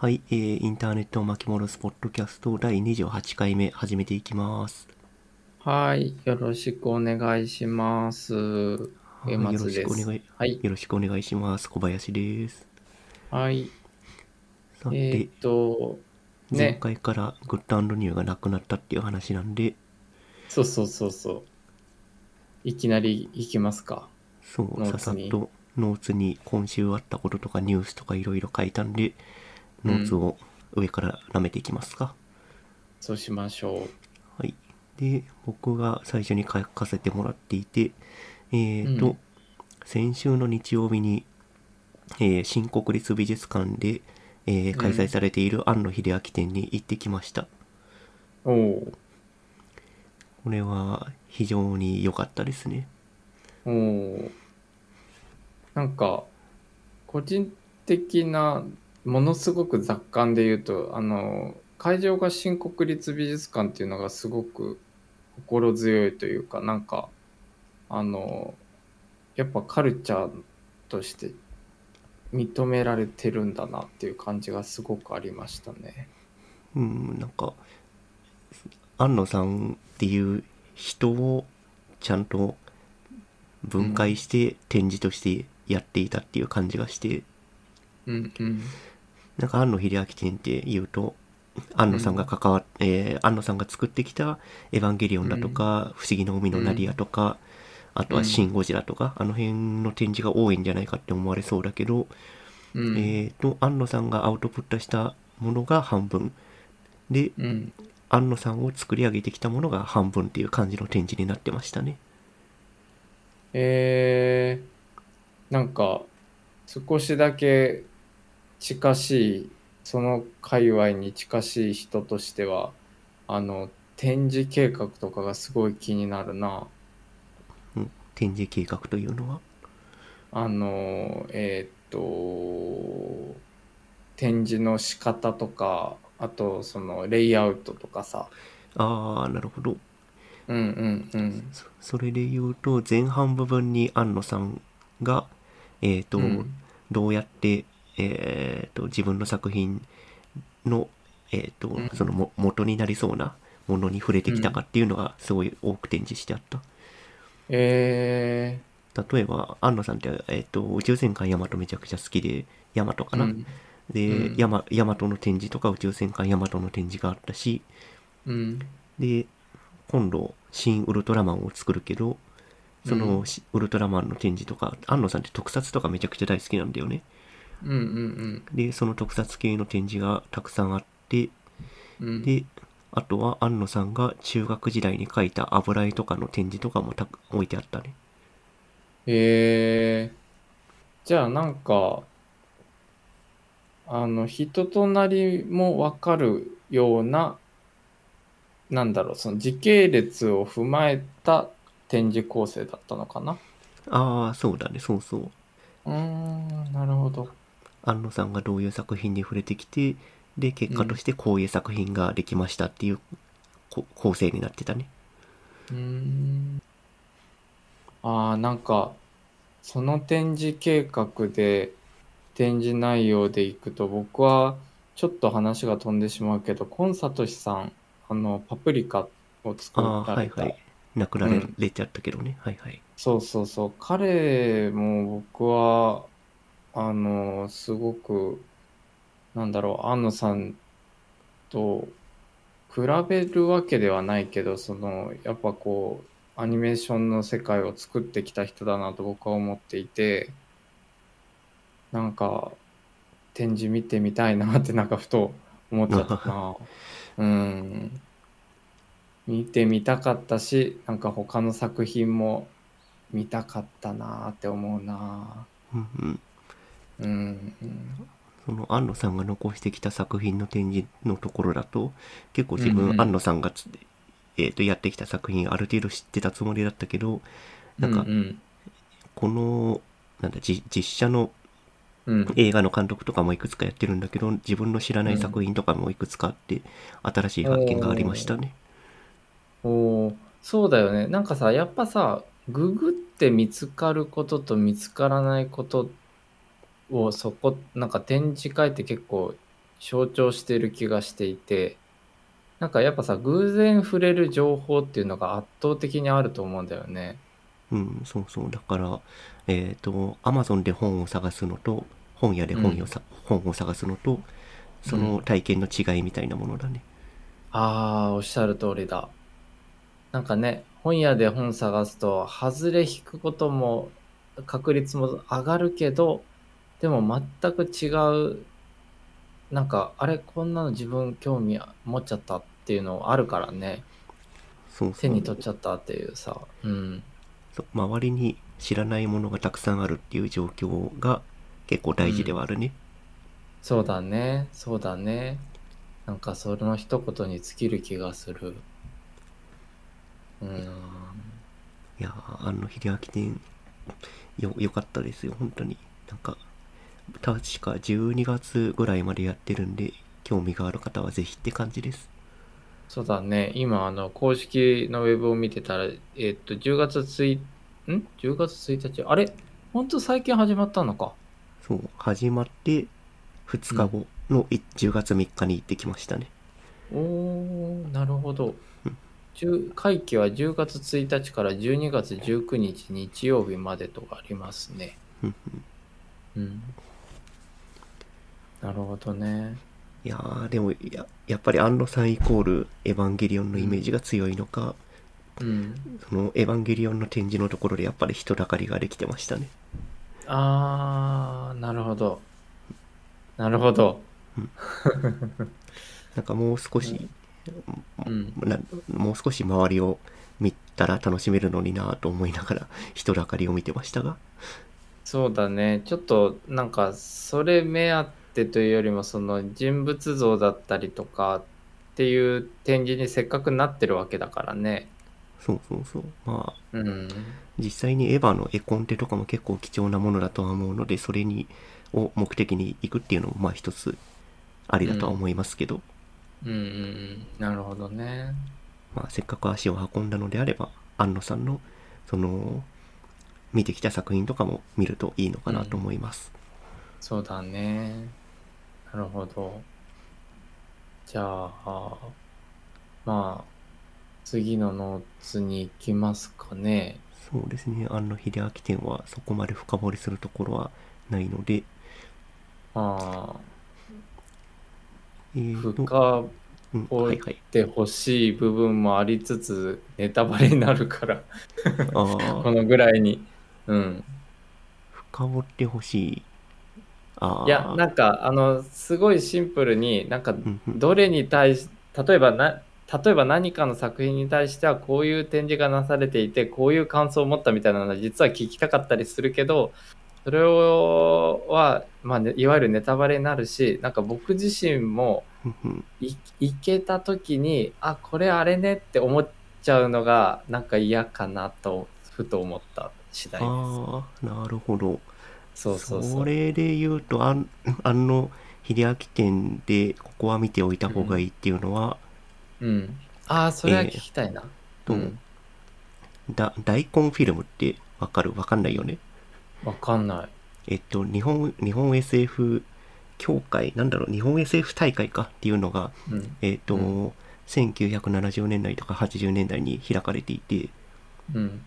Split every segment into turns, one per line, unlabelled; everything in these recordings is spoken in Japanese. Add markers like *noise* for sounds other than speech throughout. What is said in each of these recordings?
はい、えー、インターネットを巻き戻すポッドキャスト第28回目始めていきます。
はい、よろしくお願いします。
はいよろしくお願い、
はい、
よろしくお願いします。小林です。
はい、
さて、
えーっと、
前
ね、
回からグッドニューがなくなったっていう話なんで、
そうそうそうそう。いきなり行きますか。
そう、ささっとノーツに今週あったこととかニュースとかいろいろ書いたんで、ノーツを上から舐めていきますか。
そうしましょ
はい。で、僕が最初に書かせてもらっていて、えーと、
うん
先週の日曜日に、えー新国立美術館で、えー開催されている庵野秀明展に行ってきました。
う。おお
これは非常に良かったですね。
おおなんか、個人的な、ものすごく雑感で言うと、あの、会場が新国立美術館っていうのがすごく心強いというか、なんか、あの、やっぱカルチャーとして認められてるんだなっていう感じがすごくありましたね。
うん、なんか、庵野さんっていう人をちゃんと分解して展示としてやっていたっていう感じがして、
うんうん。
なんか庵野秀明展って言うと、庵野さんが関わっ、えー庵野さんが作ってきたエヴァンゲリオンだとか、不思議の海のナディアとか、あとはシン・ゴジラとか、あの辺の展示が多いんじゃないかって思われそうだけど、
うん。
えーと、庵野さんがアウトプットしたものが半分。で、
うん。
庵野さんを作り上げてきたものが半分っていう感じの展示になってましたね。
えー、なんか少しだけ近しいその界隈に近しい人としてはあの展示計画とかがすごい気になるな。
うん、展示計画というのは？
あのえーっと展示の仕方とかあとそのレイアウトとかさ。
ああ、なるほど。
うんうんうん。
そそれで言うと、前半部分に庵野さんが、えっ、と、
うん。
どうやって、えっ、と、自分の作品の、えっ、と
うん、
そのも元になりそうなものに触れてきたかっていうのがすごい多く展示してあった。
え
例えば、庵野さんって、えっ、と、宇宙戦艦ヤマトめちゃくちゃ好きで、ヤマトか
ー、
な、
うん。
で、
うん。
ヤマヤマトの展示とか宇宙戦艦ヤマトの展示があったし、
うん。
で、今度、新ウルトラマンを作るけど、その、ウルトラマンの展示とか、安野さんって特撮とかめちゃくちゃ大好きなんだよね。
うんうん
で、その特撮系の展示がたくさんあって、
うん。うん
で、あとは安野さんが中学時代に描いた油絵とかの展示とかもた置いてあったね。
へえじゃあなんかあの人となりもわかるようななんだろうその時系列を踏まえた展示構成だったのかな？
ああ、そうだね、そうそう。
うーんなるほど
安野さんがどういう作品に触れてきて、で、結果としてこういう作品ができましたっていうこ構成になってたね。
うーんあーなんかその展示計画で展示内容でいくと僕はちょっと話が飛んでしまうけどコンサトシさんあのパプリカを作
ああ、
られた、
はいはい。亡くなれ
うん
れちゃったけどね。はいはい。
そうそうそう彼も僕はあのすごくなんだろう安野さんと比べるわけではないけどそのやっぱこうアニメーションの世界を作ってきた人だなと僕は思っていてなんか展示見てみたいなってなんかふと思っちゃったな。*laughs* うん。見てみたかったしなんか他の作品も見たかったなって思うな。
うんうん。
うん
その安野さんが残してきた作品の展示のところだと結構自分安野さんがつ、えー、とやってきた作品ある程度知ってたつもりだったけどなんか
うんうん。
このなんだじ実写の
うん。
映画の監督とかもいくつかやってるんだけど自分の知らない作品とかもいくつかあって新しい発見がありましたね。
おー。そうだよね。なんかさやっぱさググって見つかることと見つからないことをそこなんか展示会って結構象徴している気がしていて、なんかやっぱさ、偶然触れる情報っていうのが圧倒的にあると思うんだよね。
うん、そうそう。だから、えっ、と、Amazon で本を探すのと、本屋で本をさ、本を探すのと、その体験の違いみたいなものだね。
ああ、おっしゃる通りだ。なんかね、本屋で本探すと、外れ引くことも、確率も上がるけど、でも全く違う、なんか、あれ、こんなの自分興味持っちゃったっていうのあるからね。
そうそう。
手に取っちゃったっていうさ。うん。
そう周りに知らないものがたくさんあるっていう状況が結構大事ではあるね。
そうだね。そうだね。なんかその一言に尽きる気がする。うん。
いやー、あの、秀明店、よ、良かったですよ、本当に。なんか、確か12月ぐらいまでやってるんで、興味がある方はぜひって感じです。
そうだね。今、あの、公式のウェブを見てたら、えっと、10月1日、ん ?10 月1日。あれ？ほんと最近始まったのか。
そう、始まって2日後のい10月3日に行ってきましたね。
おー、なるほど
うん。
10会期は10月1日から12月19日日曜日までとかありますね。
うん
うん。なるほどね。
いやー、でもや、やっぱり安野さんイコールエヴァンゲリオンのイメージが強いのか、
うん。
そのエヴァンゲリオンの展示のところでやっぱり人だかりができてましたね。
あー、なるほど。なるほど。
なんかもう少し、
うん。
なもう少し周りを見たら楽しめるのになと思いながら人だかりを見てましたが
そうだね。ちょっとなんかそれ目当てというよりもその人物像だったりとかっていう展示にせっかくなってるわけだからね。
そうそうそうまあ
うん。
実際にエヴァの絵コンテとかも結構貴重なものだとは思うのでそれにを目的に行くっていうのもまあ一つありだとは思いますけど、
うんうんうん。なるほどね。
まあ、せっかく足を運んだのであれば安野さんのその見てきた作品とかも見るといいのかなと思います、
そうだね。なるほど。じゃあ、まあ、次のノーツに行きますかね。
そうですね安野秀明展はそこまで深掘りするところはないので
まあ、
えーと
深
うん
掘っ
はいはい
てほしい部分もありつつ、ネタバレになるから、
あ *laughs*
こ
あ
のぐらいに。うん。
深掘ってほしいああ
いや、なんか、あの、すごいシンプルに、なんか、どれに対し、例えばな、例えば何かの作品に対してはこういう展示がなされていて、こういう感想を持ったみたいなのは実は聞きたかったりするけど、それをは、まあね、いわゆるネタバレになるし、なんか僕自身も行けた時に、あ、これあれねって思っちゃうのが、なんか嫌かなと、ふと思った次第です。
なるほど
そうそうそ
れで言うとあん *coughs* あの秀明店でここは見ておいた方がいいっていうのは、
うん。ああ、それは聞きたいな。
と
うん
だ大根フィルムってわかる？わかんないよね？
わかんない。
えっと日本日本 SF 協会なんだろう？日本 SF 大会かっていうのが
うん。
えっと、
う
1970年代とか80年代に開かれていて
うん。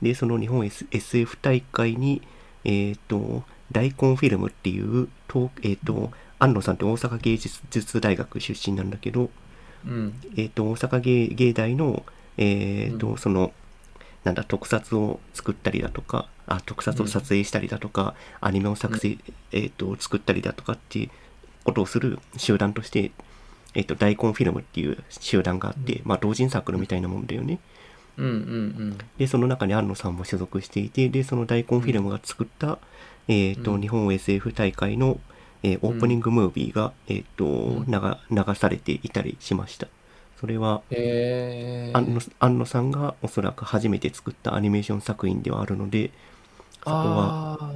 でその日本、S、SF 大会にえっと大根フィルムっていう東えっと安野さんって大阪芸術大学出身なんだけど、
うん。
えっと大阪芸芸大のえっと、
うん
そのなんだ特撮を作ったりだとかあ特撮を撮影したりだとか、アニメを作成、えっと作ったりだとかっていうことをする集団として、えっと大根フィルムっていう集団があって、まあ同人サークルみたいなもんだよね。
うんうん
でその中に安野さんも所属していてでその大根フィルムが作った、えっと
うん
日本 SF 大会の、えーオープニングムービーが、えっと
ん
流流されていたりしました。それは
へえ
安野安野さんがおそらく初めて作ったアニメーション作品ではあるのでそこは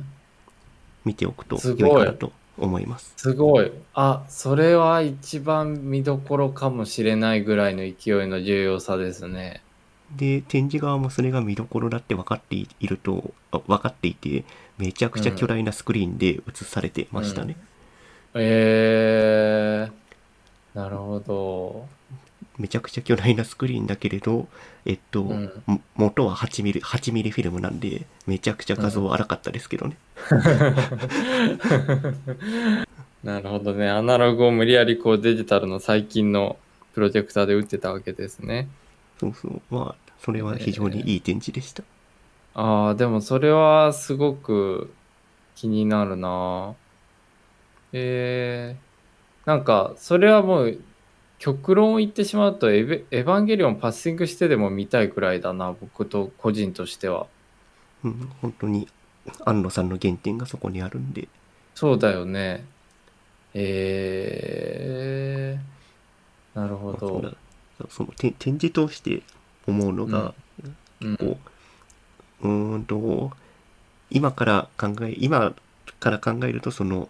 見ておくと
すごい
良いかなと思います。
すごい。あ、それは一番見どころかもしれないぐらいの勢いの重要さですね。
で展示側もそれが見どころだって分かっているとあ分かっていてめちゃくちゃ巨大なスクリーンで映されてましたね。
えど。
めちゃくちゃ巨大なスクリーンだけれど、えっと、
うん
も元は8ミリ、8ミリフィルムなんで、めちゃくちゃ画像荒かったですけどね。*laughs*
なるほどね。アナログを無理やりこうデジタルの最近のプロジェクターで打ってたわけですね。
そうそう。まあ、それは非常にいい展示でした。
ああ、でもそれはすごく気になるな。えー、なんかそれはもう極論を言ってしまうとエヴェエヴァンゲリオンパッシングしてでも見たいくらいだな、僕と個人としては。
うん、本当に、安野さんの原点がそこにあるんで、
そうだよね。えー、なるほど
まあそのて展示通して思うのが、
うん。
こう、うーんと、今から考え、今から考えると、その、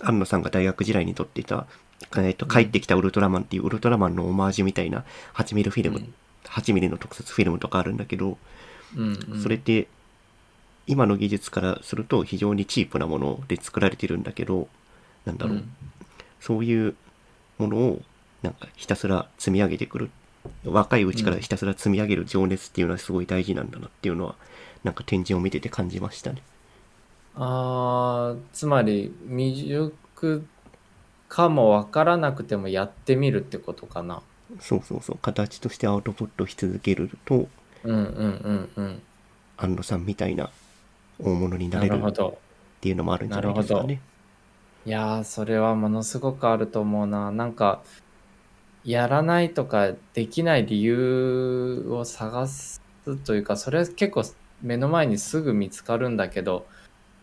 安野さんが大学時代に撮っていた、えっと、帰ってきたウルトラマンっていうウルトラマンのオマージュみたいな8ミリフィルム、
うん。
8ミリの特撮フィルムとかあるんだけど、
うんうん。
それって、今の技術からすると非常にチープなもので作られてるんだけど、なんだろう、
うん。
そういうものをなんかひたすら積み上げてくる若いうちからひたすら積み上げる情熱っていうのはすごい大事なんだなっていうのはなんか展示を見てて感じましたね。
あーつまり未熟かもわからなくてもやってみるってことかな。
そうそうそう形としてアウトプットし続けると
うんうんうんうん。
安野さんみたいな大物にな
な
れるっ。ていうのもあるんじゃないですかね。
いやーそれはものすごくあると思うな。なんかやらないとかできない理由を探すというかそれは結構目の前にすぐ見つかるんだけど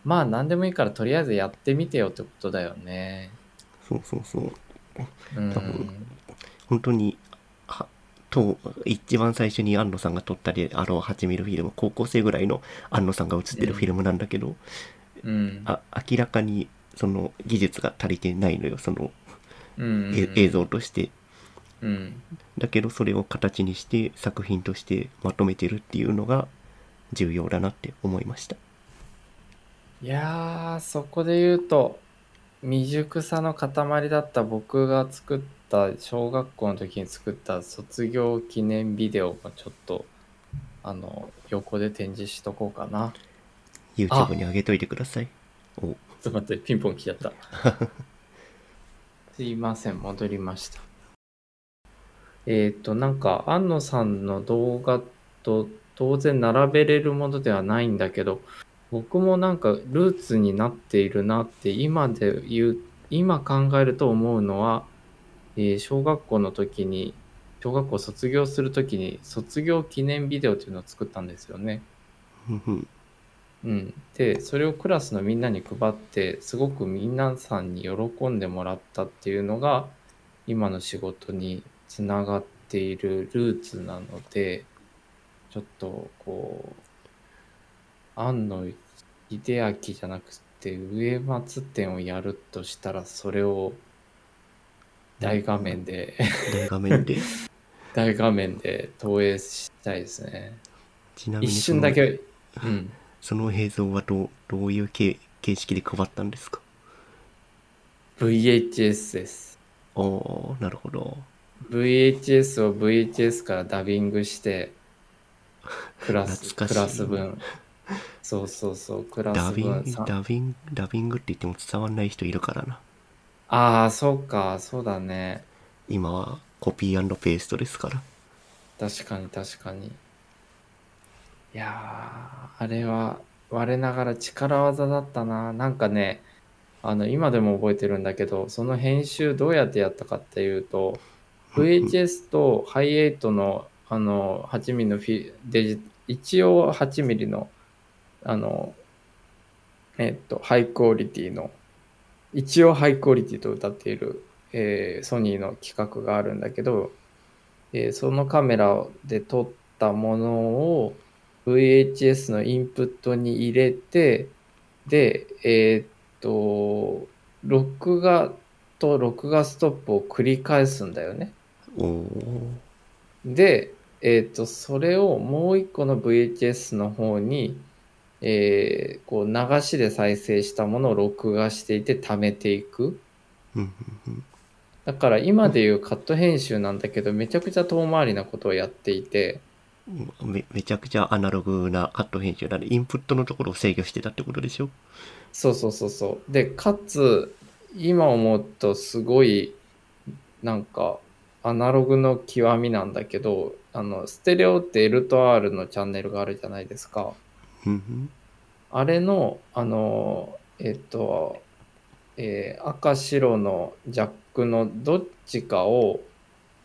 まあ何でもいいからとりあえずやってみてよってことだよね。
そうそうそう。
うん。
多分。本当にはと一番最初に安野さんが撮ったりあの8ミリフィルム高校生ぐらいの安野さんが写ってるフィルムなんだけど、
うん。
あ明らかにその技術が足りてないのよその、
うん。
え映像として
うん。
だけどそれを形にして作品としてまとめてるっていうのが重要だなって思いました。
いやーそこで言うと未熟さの塊だった僕が作った小学校の時に作った卒業記念ビデオもちょっとあの横で展示しとこうかな。
YouTube に上げといてください。お
ちょっと待ってピンポン来ちゃった。*laughs* すいません戻りましたえっ、となんか安野さんの動画と当然並べれるものではないんだけど僕もなんかルーツになっているなって今で言う今考えると思うのは、えー小学校の時に小学校卒業する時に卒業記念ビデオっていうのを作ったんですよね。
うん、
でそれをクラスのみんなに配ってすごく皆さんに喜んでもらったっていうのが今の仕事につながっているルーツなのでちょっとこう庵野秀明じゃなくて上松店をやるとしたらそれを大画面で
大画面で。*laughs*
大画面で投影したいですね。
ちなみに
一瞬だけうん。
その映像はどうどういう形形式で配ったんですか
？VHS です。
おおなるほど
VHS を VHS からダビングしてクラス
懐かしい
クラス分。そうそうそうクラス
ダビング
分さ
ダビングダビングって言っても伝わんない人いるからな。
ああそうかそうだね。
今はコピーペーストですから。
確かに確かに。いやーあれは我ながら力技だったな。なんかねあの今でも覚えてるんだけどその編集どうやってやったかっていうと VHS とハイエイトのあの8ミリのフィデジ一応8ミリのあのえっとハイクオリティの一応ハイクオリティと歌っている、えーソニーの企画があるんだけど、えーそのカメラで撮ったものを VHS のインプットに入れてでえーっと録画と録画ストップを繰り返すんだよね。で、えっ、と、それをもう一個の VHS の方に、えーこう流しで再生したものを録画していて貯めていく。だから今でいうカット編集なんだけど、めちゃくちゃ遠回りなことをやっていて、
うんめめちゃくちゃアナログなカット編集なんで、インプットのところを制御してたってことでしょ？
そうそうそうそう。で、かつ、今思うとすごい、なんか、アナログの極みなんだけど、あの、ステレオって L と R のチャンネルがあるじゃないですか。あれの、あの、えっと、えー赤白のジャックのどっちかを、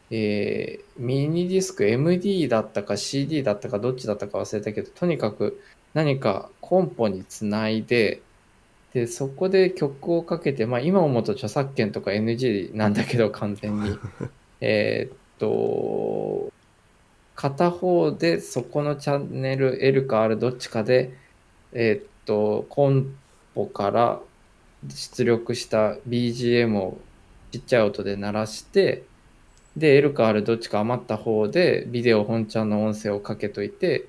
えーミニディスク MD だったか CD だったかどっちだったか忘れたけど、とにかく何かコンポにつないで、で、そこで曲をかけて、まあ今思うと著作権とか NG なんだけど完全に。*laughs* えーっと、片方でそこのチャンネル L か R どっちかで、えーっと、コンポから出力した BGM をちっちゃい音で鳴らして、で、L か R どっちか余った方でビデオ本ちゃんの音声をかけといて、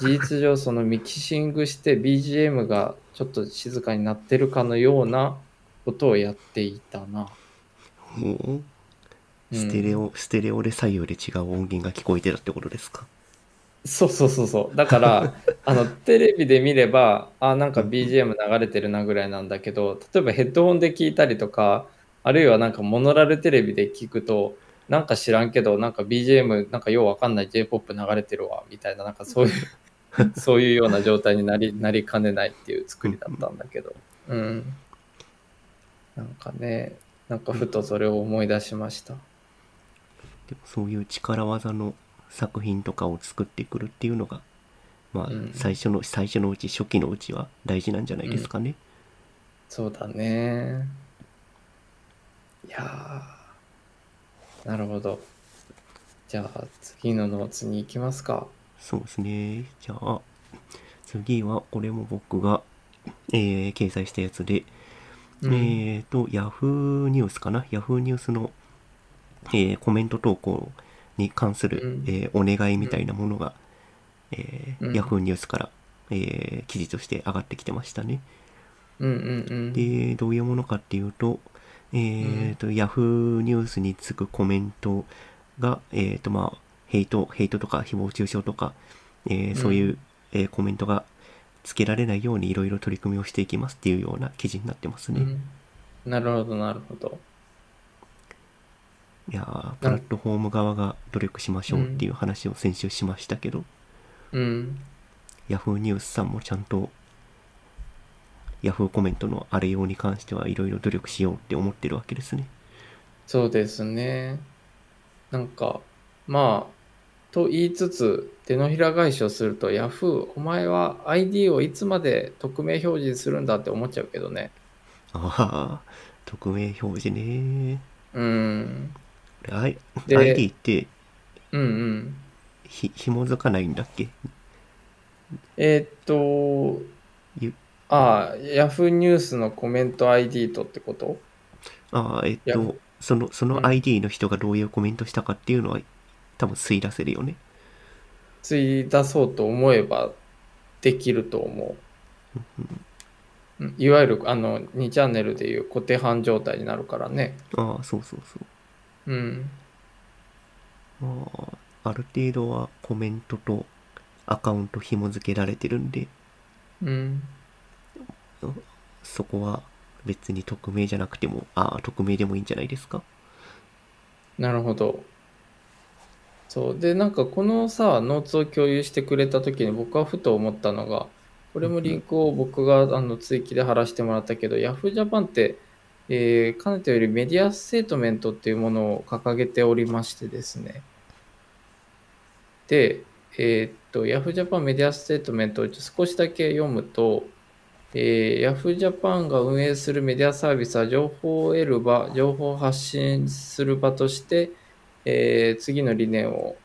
事実上そのミキシングして BGM がちょっと静かになってるかのようなことをやっていたな。
もうステレオ、ステレオで左右で違う音源が聞こえてたってことですか？
そうそうそうそう。だから、*laughs* あの、テレビで見れば、あ、なんか BGM 流れてるなぐらいなんだけど、例えばヘッドホンで聞いたりとか、あるいはなんかモノラルテレビで聞くと、なんか知らんけど、なんか BGM、なんかようわかんない J-POP 流れてるわ、みたいな、なんかそういう、*laughs* そういうような状態になり、なりかねないっていう作りだったんだけど。うん。なんかね、なんかふとそれを思い出しました。
でもそういう力技の作品とかを作ってくるっていうのが、まあ
うん、
最初の、最初のうち、初期のうちは大事なんじゃないですかね。
そうだね。いやー、なるほど。じゃあ次のノーツに行きますか。
そうですね。じゃあ、次は、これも僕が、えー掲載したやつで、
うん
えっ、と、ヤフーニュースかな？ヤフーニュースの、えーコメント投稿に関する、
うん
えーお願いみたいなものが、えー
うん
ヤフーニュースから、えー記事として上がってきてましたね。
うんうんうん。
で、どういうものかっていうと、えっ、と、ヤフーニュースにつくコメントが、えっ、と、まあ、ヘイト、ヘイトとか誹謗中傷とか、えーそういう、えーコメントがつけられないようにいろいろ取り組みをしていきますっていうような記事になってますね。
うんなるほど、なるほど。
いやープラットフォーム側が努力しましょうっていう話を先週しましたけど、
うん。
ヤフーニュースさんもちゃんとヤフーコメントのあれ用に関してはいろいろ努力しようって思ってるわけですね。
そうですね。なんか、まあ、と言いつつ、手のひら返しをすると、ヤフー、お前は ID をいつまで匿名表示するんだって思っちゃうけどね。
ああ、匿名表示ね。
うん。
これ I
で
ID って
うんうん。
ひ紐づかないんだっけ？
えーっと
ゆ、
ああ、ヤフーニュースのコメント ID とってこと？
ああ、えっと、その、そ
うん
の ID の人がどういうコメントしたかっていうのは多分吸い出せるよね。
つい出そうと思えばできると思う。うんいわゆるあの2チャンネルでいう固定版状態になるからね。
ああ、そうそうそう。
うん。
まあ、ある程度はコメントとアカウント紐付けられてるんで、
うん。
そこは別に匿名じゃなくても、ああ、匿名でもいいんじゃないですか？
なるほど。そう。で、なんかこのさ、ノーツを共有してくれた時に僕はふと思ったのが、これもリンクを僕があの追記で貼らせてもらったけど、Yahoo Japan って、えーかねてよりメディアステートメントっていうものを掲げておりましてですね。で、えーっと、Yahoo Japan メディアステートメントを少しだけ読むと、えー、Yahoo Japan が運営するメディアサービスは情報を得る場、情報を発信する場として、えー次の理念を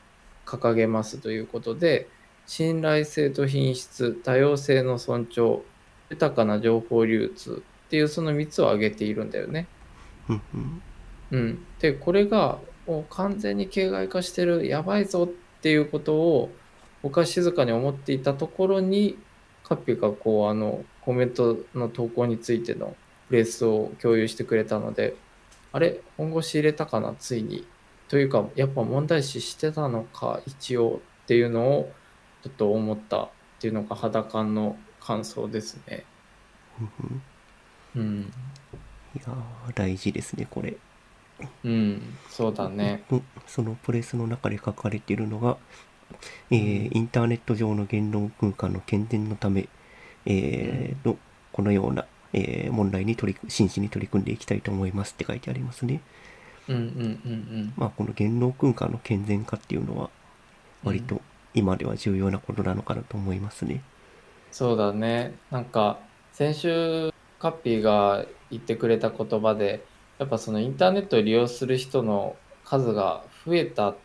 掲げますということで、信頼性と品質、多様性の尊重、豊かな情報流通っていうその3つを挙げているんだよね。
うん
でこれがもう完全に形骸化してるやばいぞっていうことを僕は静かに思っていたところにカッピがこうあのコメントの投稿についてのレースを共有してくれたのであれ？本腰入れたかな？ついに。というか、やっぱ問題視してたのか、一応？っていうのをちょっと思ったっていうのが肌感の感想ですね。
うんうん
うん。
いやー大事ですねこれ
うん、そうだね。
うんそのプレスの中で書かれているのが、えーインターネット上の言論空間の健全のため、えーとこのような、えー問題に取り真摯に取り組んでいきたいと思いますって書いてありますね。
うんうんうん
まあこの言論空間の健全化っていうのは割と今では重要なことなのかなと思いますね。
そうだね。なんか、先週、カッピーが言ってくれた言葉で、やっぱそのインターネットを利用する人の数が増えた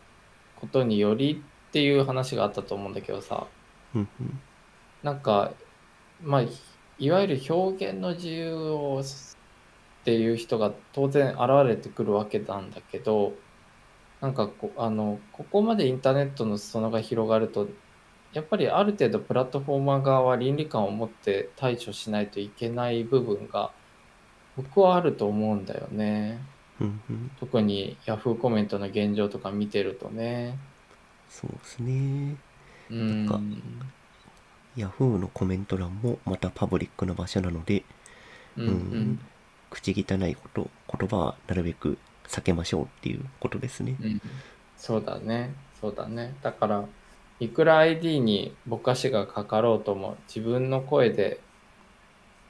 ことによりっていう話があったと思うんだけどさ、
うんうん。
なんか、まあ、いいわゆる表現の自由をっていう人が当然現れてくるわけなんだけど、なんかこあのここまでインターネットの裾野が広がるとやっぱりある程度プラットフォーマー側は倫理観を持って対処しないといけない部分が僕はあると思うんだよね。
うんうん
特に Yahoo コメントの現状とか見てるとね。
そうですね。
うん。
なんか Yahoo のコメント欄もまたパブリックな場所なので、
うんうん
口汚いこと、言葉はなるべく避けましょうっていうことですね。
うん、そうだね。そうだね。だから、いくら ID にぼかしがかかろうとも自分の声で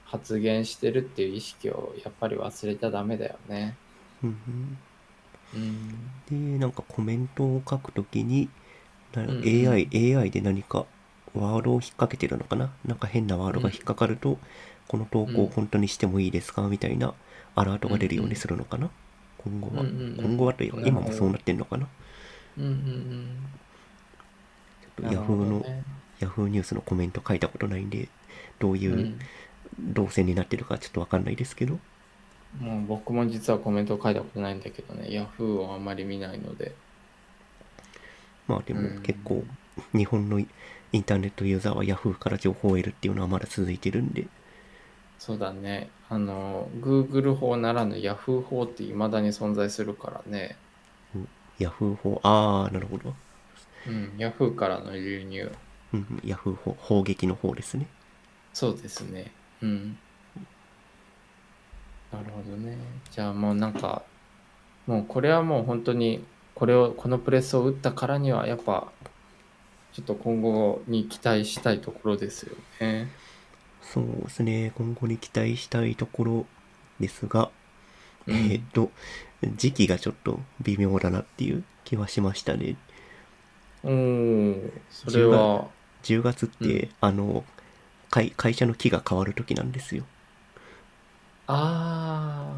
発言してるっていう意識をやっぱり忘れちゃダメだよね。
うん
うん。
うん。で、なんかコメントを書くときに、な
うんうん。
AI、AI で何かワードを引っ掛けてるのかな？なんか変なワードが引っかかると、この投稿を本当にしてもいいですか？みたいなアラートが出るようにするのかな、今後は、
うんうんうん
今後はというか、今もそうなってんのかな？
うんうんうん。
ちょっと Yahoo の、
ね、
Yahoo ニュースのコメント書いたことないんで、どういううん動線になってるかちょっとわかんないですけど、
もう僕も実はコメントを書いたことないんだけどね、Yahoo をあんまり見ないので。
まあで
うん
も結構日本のインターネットユーザーは Yahoo から情報を得るっていうのはまだ続いてるんで、
そうだね。あの、Google 法ならぬ Yahoo 法って未だに存在するからね。
Yahoo 法、ああ、なるほど。
うん、Yahoo からの流入。
うん、Yahoo 法、砲撃の方ですね。
そうですね。うん。なるほどね。じゃあもうなんか、もうこれはもう本当に、これを、このプレスを打ったからには、やっぱ、ちょっと今後に期待したいところですよね。
そうですね、今後に期待したいところですが、
うん
えーっと、時期がちょっと微妙だなっていう気はしましたね。
おー、それは、
10月って、
うん
あの会、会社の期が変わる時なんですよ。
あ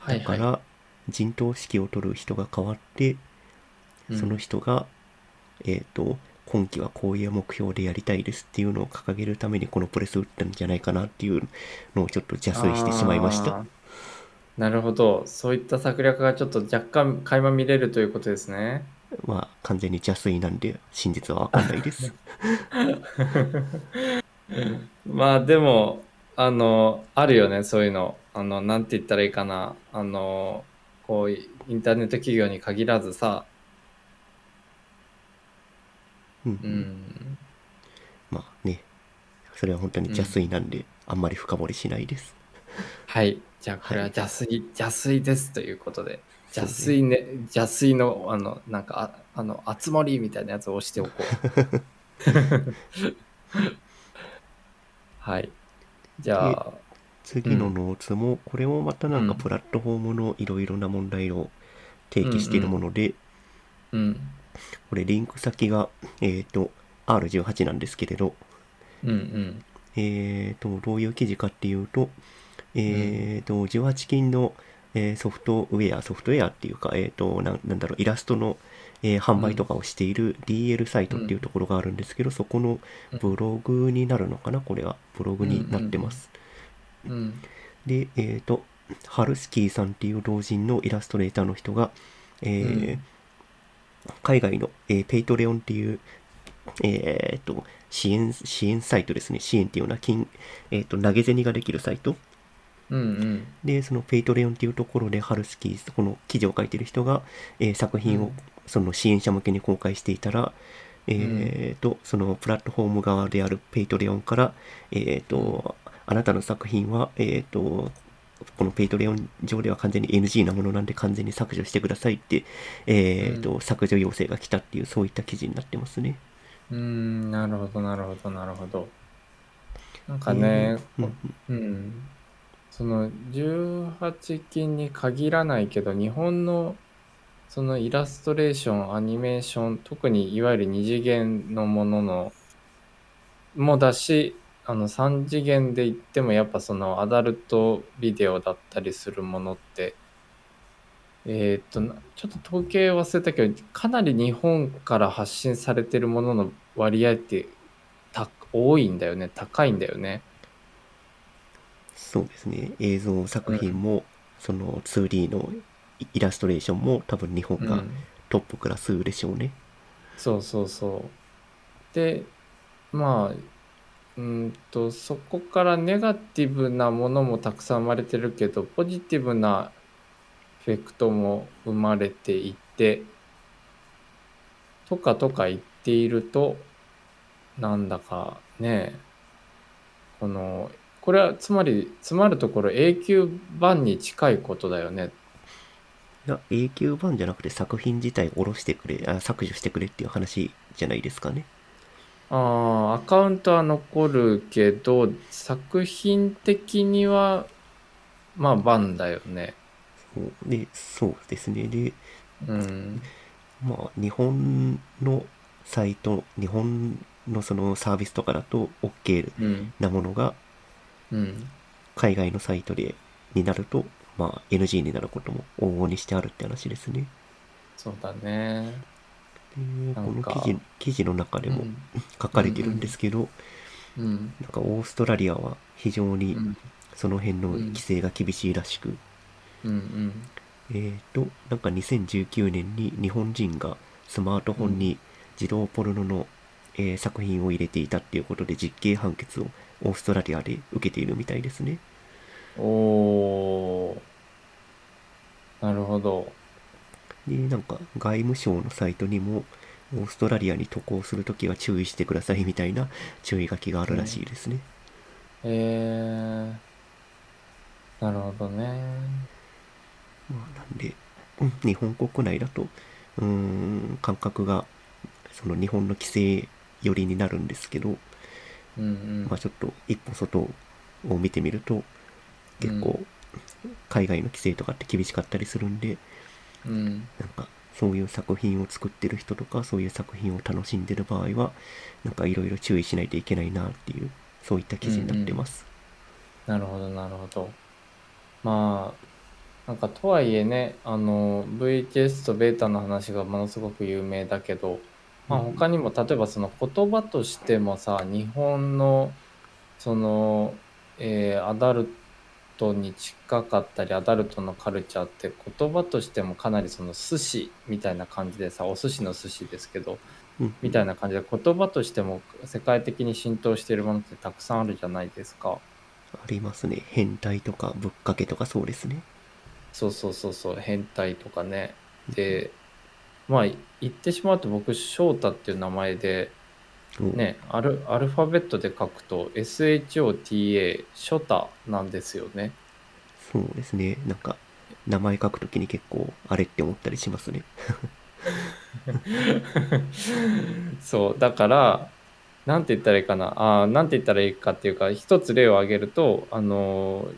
あ、はいはい。
だから、陣頭指揮を取る人が変わって、
うん
その人が、えっ、と、今期はこういう目標でやりたいですっていうのを掲げるためにこのプレスを打ったんじゃないかなっていうのをちょっと邪推してしまいました。
なるほど。そういった策略がちょっと若干垣間見れるということですね。
まあ、完全に邪推なんで、真実はわかんないです。
まあでも、あの、あるよね、そういうの。あの、なんて言ったらいいかな。あの、こう、インターネット企業に限らずさ、
うん
うん。
まあね、それは本当に邪推なんで、あんまり深掘りしないです。
はい。じゃあ、これは
はい
邪推、邪推ですということで。邪推ね、邪推の、あの、なんか、ああの、あつ森みたいなやつを押しておこう。*laughs* はい。じゃあ、
次のノーツも、これもまたなんか
うん
プラットフォームのいろいろな問題を提起しているもので、
うん。
これリンク先が、えっ、と、R18 なんですけれど、
うんうん。
えっ、と、どういう記事かっていうと、えっ、と、18禁の、えーソフトウェア、ソフトウェアっていうか、えっ、とな、なんだろう、イラストの、えー販売とかをしている DL サイトっていうところがあるんですけど、そこのブログになるのかなこれは。ブログになってます。
うん。
で、えっ、と、ハルスキーさんっていう同人のイラストレーターの人が、えー
うん
海外の、えー Patreon っていう、えっ、と、支援、支援サイトですね。支援っていうのは金、えっ、と、投げ銭ができるサイト
うんうん。
で、その Patreon っていうところで、ハルスキー、この記事を書いてる人が、えー作品を
うん。
その支援者向けに公開していたら、えーと、そのプラットフォーム側である Patreon から、えーと、あなたの作品は、えーと、この Patreon 上では完全に NG なものなんで完全に削除してくださいって、えーと、削除要請が来たっていう、そういった記事になってますね。
うーんなるほどなるほどなるほど。なんかね、
うん。
うん、その18禁に限らないけど日本のそのイラストレーションアニメーション特にいわゆる二次元のもののもだしあの3次元で言ってもやっぱそのアダルトビデオだったりするものってえーっとちょっと統計忘れたけどかなり日本から発信されてるものの割合って多いんだよね高いんだよね。
そうですね。映像作品も、その 2D のイラストレーションも多分日本が
うん
トップクラスでしょうね。
そうそうそう。で、まあ、うーんと、そこからネガティブなものもたくさん生まれてるけど、ポジティブなエフェクトも生まれていって、とかとか言っていると、なんだかね、この、これはつまり、つまるところ永久版に近いことだよね。
いや、永久版じゃなくて作品自体下ろしてくれ、あ削除してくれっていう話じゃないですかね。
ああ、アカウントは残るけど、作品的には、まあ、バンだよね。
そうで、そうですね。で、
うん。
まあ、日本のサイト、日本のそのサービスとかだと OK
うん。
なものが
うん。
海外のサイトでになると、まあ、NG になることも往々にしてあるって話ですね。
そうだね。
でこの記事記事の中でも
うん
書かれてるんですけど、
うん。
なんかオーストラリアは非常に
うん。
その辺の規制が厳しいらしく、
うん。
えーと、なんか2019年に日本人がスマートフォンに自動ポルノの、えー作品を入れていたっていうことで実刑判決をオーストラリアで受けているみたいですね。
おー。なるほど。
で、なんか外務省のサイトにもオーストラリアに渡航するときは注意してくださいみたいな注意書きがあるらしいですね。
えー。なるほどね。
まあ、なんで、うん日本国内だと、うーん、感覚が、その日本の規制寄りになるんですけど、
うんうん。
まあちょっと一歩外を見てみると、結構、海外の規制とかって厳しかったりするんで、
うん。
なんか、そういう作品を作ってる人とか、そういう作品を楽しんでる場合は、なんかいろいろ注意しないといけないなっていう、そういった記事になってます。
なるほど、なるほど。まあ、なんかとはいえね、あの、VHS とベータの話がものすごく有名だけど、まあ
うん
他にも例えばその言葉としてもさ、日本のその、えーアダルトに近かったり、アダルトのカルチャーって言葉としてもかなりその寿司みたいな感じでさ、お寿司の寿司ですけど、
うん
みたいな感じで言葉としても世界的に浸透しているものってたくさんあるじゃないですか。
ありますね。変態とかぶっかけとかそうですね。
そうそうそうそう変態とかねでまあ言ってしまうと僕翔太っていう名前で
お
ねアルアルファベットで書くと SHOTA ショタなんですよね
そうですね。なんか、名前書くときに結構、あれって思ったりしますね。*laughs*
そうだからなんて言ったらいいかなあーなんて言ったらいいかっていうか一つ例を挙げるとあのー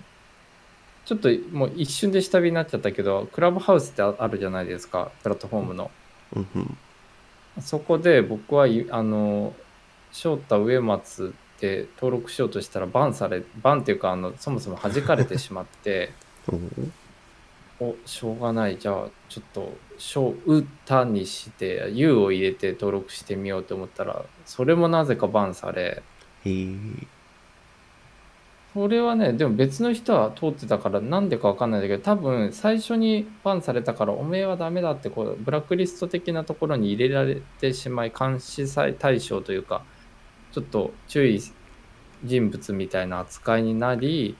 ちょっともう一瞬で下火になっちゃったけどクラブハウスってああるじゃないですかプラットフォームの。
うんうん。
そこで僕はいあの翔太上松って登録しようとしたらバンされバンっていうかあのそもそも弾かれてしまって *laughs*
お
しょうがない。じゃあちょっと「翔歌」にして「U」を入れて登録してみようと思ったらそれもなぜかバンされ
え。ー、
それはねでも別の人は通ってたからなんでかわかんないんだけど多分最初にバンされたからおめえはダメだってこうブラックリスト的なところに入れられてしまい監視対象というかちょっと注意人物みたいな扱いになり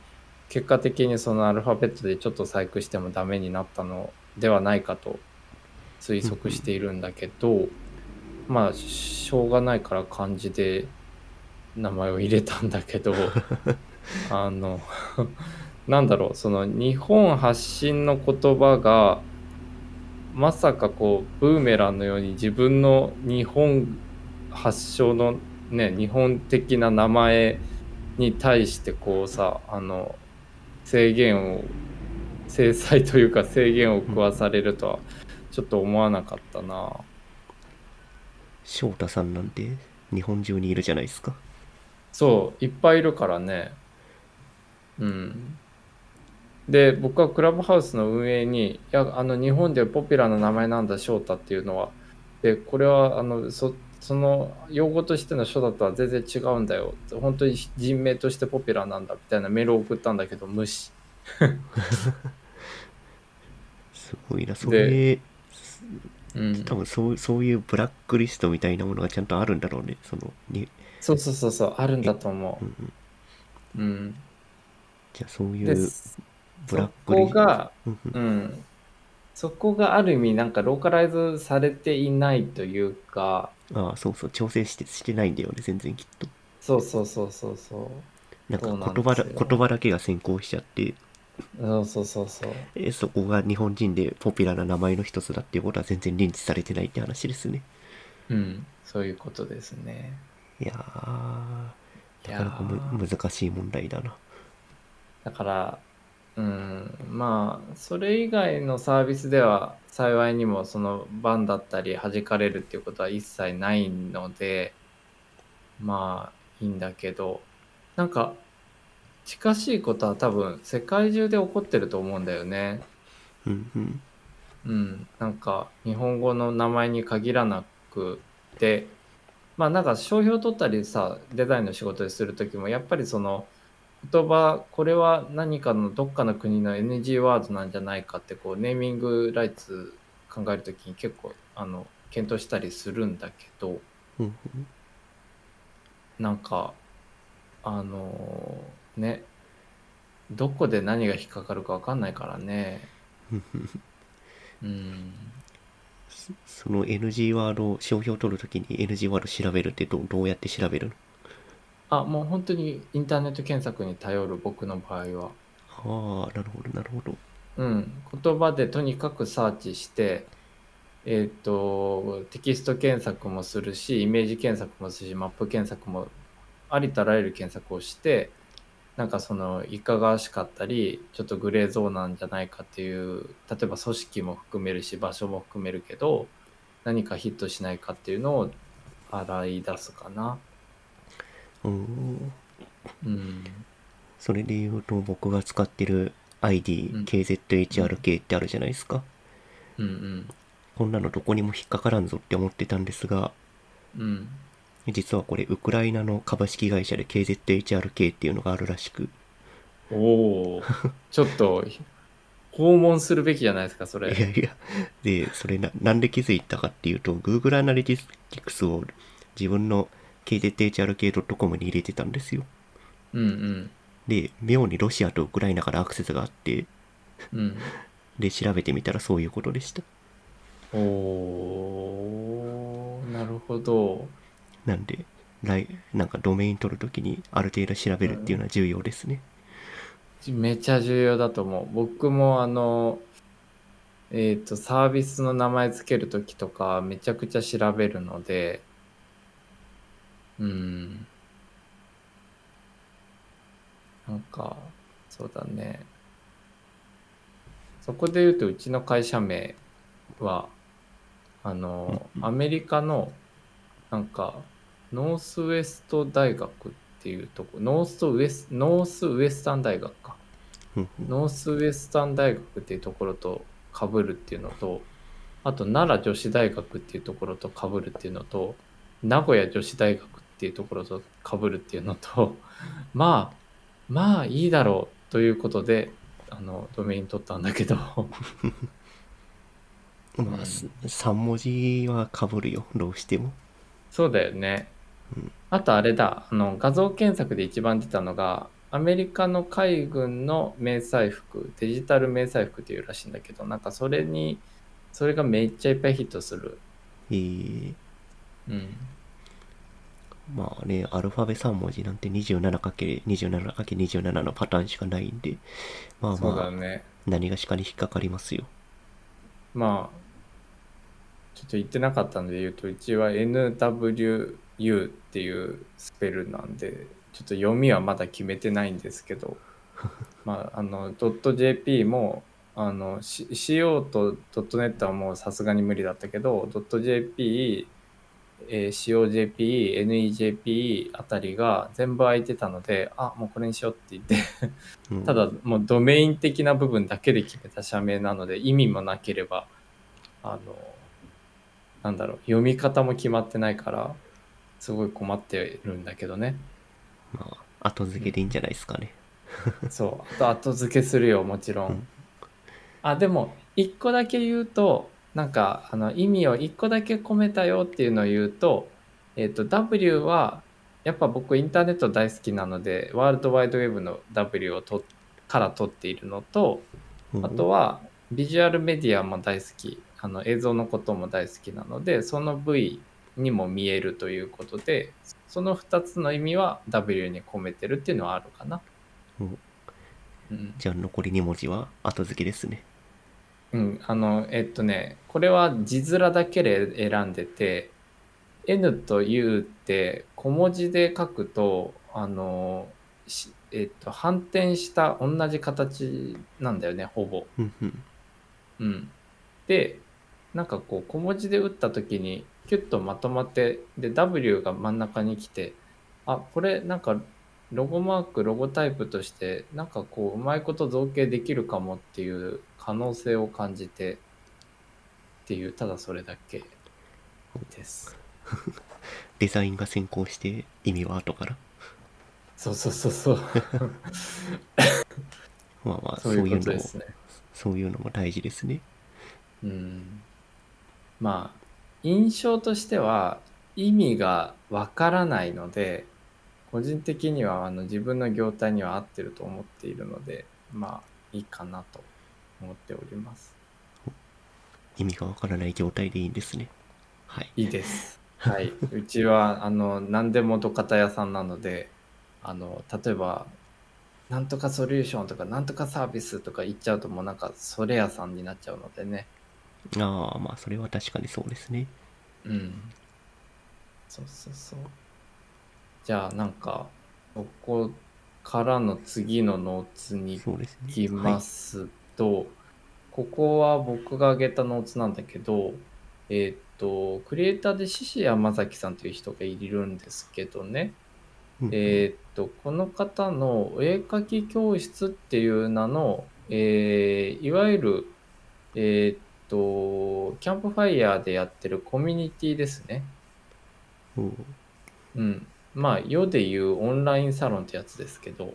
結果的にそのアルファベットでちょっと細工してもダメになったのではないかと推測しているんだけど、まあしょうがないから漢字で名前を入れたんだけど *laughs* あの *laughs* なんだろうその日本発信の言葉がまさかこうブーメランのように自分の日本発祥のね日本的な名前に対してこうさあの制限を制裁というか制限を食わされるとはちょっと思わなかったな
翔太さんなんて日本中にいるじゃないですか。
そういっぱいいるからねうん。で僕はクラブハウスの運営に「いやあの日本でポピュラーな名前なんだ翔太」っていうのは。でこれはあのそその用語としての書だとは全然違うんだよ本当に人名としてポピュラーなんだみたいなメールを送ったんだけど無視。*laughs*
すごいな。それ、
うん。
多分そうそういうブラックリストみたいなものがちゃんとあるんだろうね。そのに、
そうそうそうそうあるんだと思
う。んうん、
ううん
じゃあそうい
で
うブラッ
そ
クリ
こが
うん
そこがある意味なんかローカライズされていないというか。
ああ、そうそう、調整してしてないんだよね、全然きっと。
そうそうそうそうそう。
なんか言葉だ言葉だけが先行しちゃって、
そうそうそうそう。
えそこが日本人でポピュラーな名前の一つだっていうことは全然認知されてないって話ですね。
うん。そういうことですね。
いやー、なかなか難しい問題だな。
だからうんまあそれ以外のサービスでは幸いにもそのバンだったり弾かれるっていうことは一切ないのでまあいいんだけどなんか近しいことは多分世界中で起こってると思うんだよね。
うんうん。
うん、なんか日本語の名前に限らなくてまあなんか商標取ったりさデザインの仕事でする時もやっぱりその言葉これは何かのどっかの国の NG ワードなんじゃないかってこうネーミングライツ考える時に結構あの検討したりするんだけどなんかあのねどこで何が引っかかるか分かんないからね。うん
その NG ワード、商標を取るときに NG ワード調べるってどうどうやって調べるの？
あもう本当にインターネット検索に頼る僕の場合は
はあ、なるほど、なるほど。
うん言葉でとにかくサーチしてえっ、とテキスト検索もするしイメージ検索もするしマップ検索もありとあらゆる検索をしてなんかそのいかがわしかったりちょっとグレーゾーンなんじゃないかっていう例えば組織も含めるし場所も含めるけど何かヒットしないかっていうのを洗い出すかな。
うーん。
うん。
それで言うと僕が使ってる ID、
うん。
KZHRK ってあるじゃないですか。
うん
こんなのどこにも引っかからんぞって思ってたんですが、
うん。うん
実はこれウクライナの株式会社で KZHRK っていうのがあるらしく、
おお *laughs* ちょっと訪問するべきじゃないですかそれ。
いやいや、で、それな、なんで気づいたかっていうと、Google Analytics を自分の KZHRK.com に入れてたんですよ。
うん
で、妙にロシアとウクライナからアクセスがあって、
うん
で、調べてみたらそういうことでした。
うんおーなるほど
なんで、来、なんかドメイン取るときにある程度調べるっていうのは重要ですね。
めちゃ重要だと思う僕もあのえっ、とサービスの名前つけるときとかめちゃくちゃ調べるのでうん。なんかそうだね。そこで言うとうちの会社名はあの
うん。
アメリカのなんかノースウエスト大学っていうとこノースウエスノースウエスタン大学か。ノースウエスタン大学っていうところと被るっていうのとあと奈良女子大学っていうところと被るっていうのと名古屋女子大学っていうところと被るっていうのと *laughs* まあまあいいだろうということであのドメイン取ったんだけど *laughs*
ま
うん
あ、す3文字は被るよ、どうしても。
そうだよね
うん
あとあれだあの画像検索で一番出たのがアメリカの海軍の迷彩服、デジタル迷彩服っていうらしいんだけど、なんかそれに、それがめっちゃいっぱいヒットする。
えー、
うん。
まあね、アルファベ3文字なんて 27×27×27 のパターンしかないんで、まあまあ、
ね。
何がしかに引っかかりますよ。
まあ、ちょっと言ってなかったので言うと、うちは NWU っていうスペルなんで、ちょっと読みはまだ決めてないんですけど、*laughs* まあ、あの、.jp も、あの、CO と .net はもうさすがに無理だったけど、.jp、えー COJP、NEJP あたりが全部空いてたので、あ、もうこれにしようって言って、
うん。
ただもうドメイン的な部分だけで決めた社名なので意味もなければあのなんだろう読み方も決まってないからすごい困ってるんだけどね。
まあ、後付けでいいんじゃないですかね。
そう。あと後付けするよもちろ
うんん。
あでも一個だけ言うとなんかあの意味を一個だけ込めたよっていうのを言うと,、えっと W はやっぱ僕インターネット大好きなのでワールドワイドウェブの W をとから取っているのと
うん
あとはビジュアルメディアも大好きあの映像のことも大好きなのでその V にも見えるということでその2つの意味は W に込めてるっていうのはあるかな。
うん
うん、
じゃあ残り2文字は後付けですね。
うん、あのえっとねこれは字面だけで選んでて N と U って小文字で書くとあのしえっと反転した同じ形なんだよねほぼ。
うん、
でなんかこう小文字で打った時にキュッとまとまってで W が真ん中に来てあこれなんかロゴマークロゴタイプとしてなんかこううまいこと造形できるかもっていう可能性を感じてっていうただそれだけです
デザインが先行して意味は後から？
そうそうそうそう *laughs*
まあまあ、
そ
うういううのも
ことですね
そういうのも大事ですね。
うんまあ印象としては意味がわからないので個人的にはあの自分の業態には合ってると思っているのでまあいいかなと思っております
意味がわからない状態でいいんですね。はい。
いいですはいうちはあの何でも土方屋さんなのであの例えばなんとかソリューションとかなんとかサービスとか言っちゃうともうなんかそれ屋さんになっちゃうのでね
ああ、まあそれは確かにそうですね。
うん。そうそうそう。じゃあなんか、ここからの次のノーツに。行きますと、ここは僕が挙げたノーツなんだけど、えーっと、クリエイターで獅子山崎さんという人がいるんですけどね、
うん
えーっと、この方のお絵描き教室っていう名の、えーいわゆる、えーっと、キャンプファイヤーでやってるコミュニティですね。
おう
うん。まあ、世でいうオンラインサロンってやつですけど、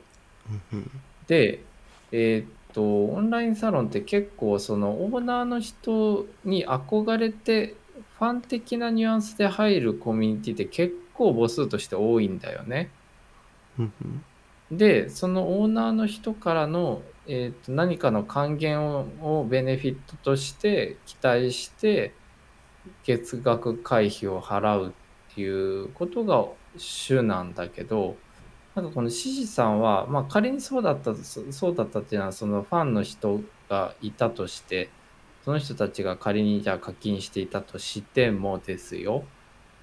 で、えーっと、オンラインサロンって結構そのオーナーの人に憧れて、ファン的なニュアンスで入るコミュニティって結構母数として多いんだよね。で、そのオーナーの人からの、えーと何かの還元ををベネフィットとして期待して、月額会費を払うっていうことが主なんだけど、なんかこのシシさんは、まあ仮にそうだった、そそうだったっていうのは、そのファンの人がいたとして、その人たちが仮にじゃあ課金していたとしてもですよ、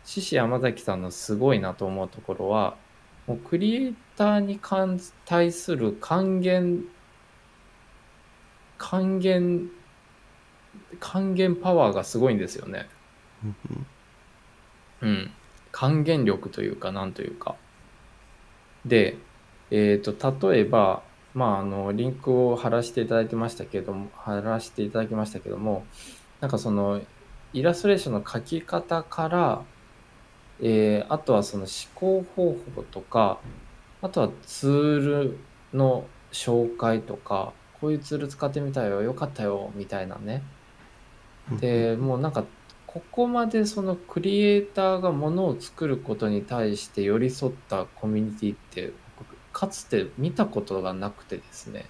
シシ山崎さんのすごいなと思うところは、もうクリエイターに関対する還元、還元、還元パワーがすごいんですよね。
うん。
還元力というか、なんというか。で、えっ、と、例えば、まあ、あの、リンクを貼らせていただいてましたけども、貼らせていただきましたけども、なんかその、イラストレーションの描き方から、えーあとはその思考方法とか、あとはツールの紹介とか、こういうツール使ってみたよ、よかったよ、みたいなね。
うん
でもうなんかここまでそのクリエイターがものを作ることに対して寄り添ったコミュニティってかつて見たことがなくてですね。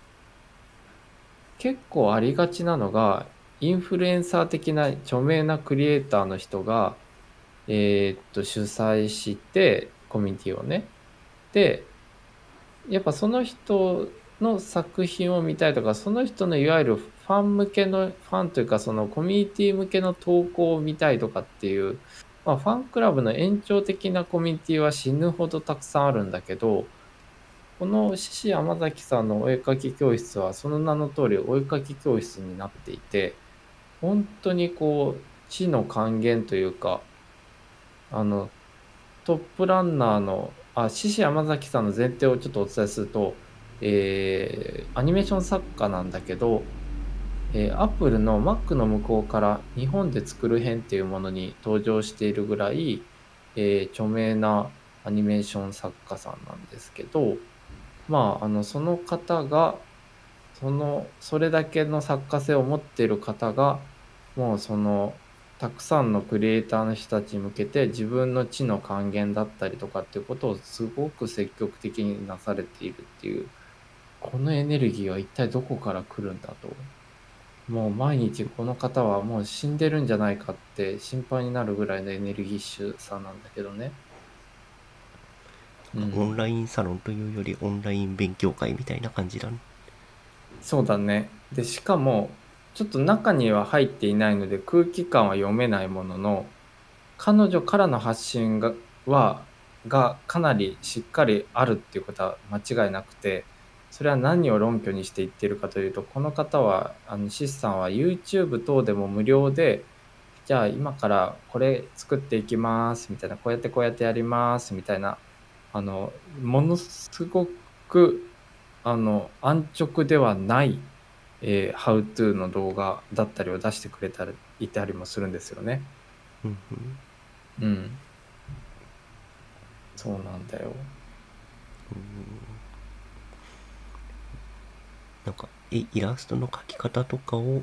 結構ありがちなのがインフルエンサー的な著名なクリエイターの人がえーっと主催してコミュニティをね。でやっぱその人の作品を見たいとかその人のいわゆるファン向けのファンというかそのコミュニティ向けの投稿を見たいとかっていう、まあ、ファンクラブの延長的なコミュニティは死ぬほどたくさんあるんだけどこの獅子山崎さんのお絵かき教室はその名の通りお絵かき教室になっていて本当にこう知の還元というかあのトップランナーのあ獅子山崎さんの前提をちょっとお伝えすると、えーアニメーション作家なんだけど、えー、Apple の Mac の向こうから日本で作る編っていうものに登場しているぐらい、えー著名なアニメーション作家さんなんですけどまああのその方がそのそれだけの作家性を持っている方がもうそのたくさんのクリエイターの人たちに向けて自分の知の還元だったりとかっていうことをすごく積極的になされているっていうこのエネルギーは一体どこから来るんだと。もう毎日この方はもう死んでるんじゃないかって心配になるぐらいのエネルギッシュさなんだけどね、うん。
オンラインサロンというよりオンライン勉強会みたいな感じだね。
そうだね。でしかもちょっと中には入っていないので空気感は読めないものの彼女からの発信がはがかなりしっかりあるっていうことは間違いなくてそれは何を論拠にして言っているかというとこの方はあのシスさんは YouTube 等でも無料でじゃあ今からこれ作っていきますみたいなこうやってこうやってやりますみたいなあのものすごくあの安直ではないえー、How to の動画だったりを出してくれたりいたりもするんですよね。
うん。
そうなんだよ。
なんかイイラストの描き方とかを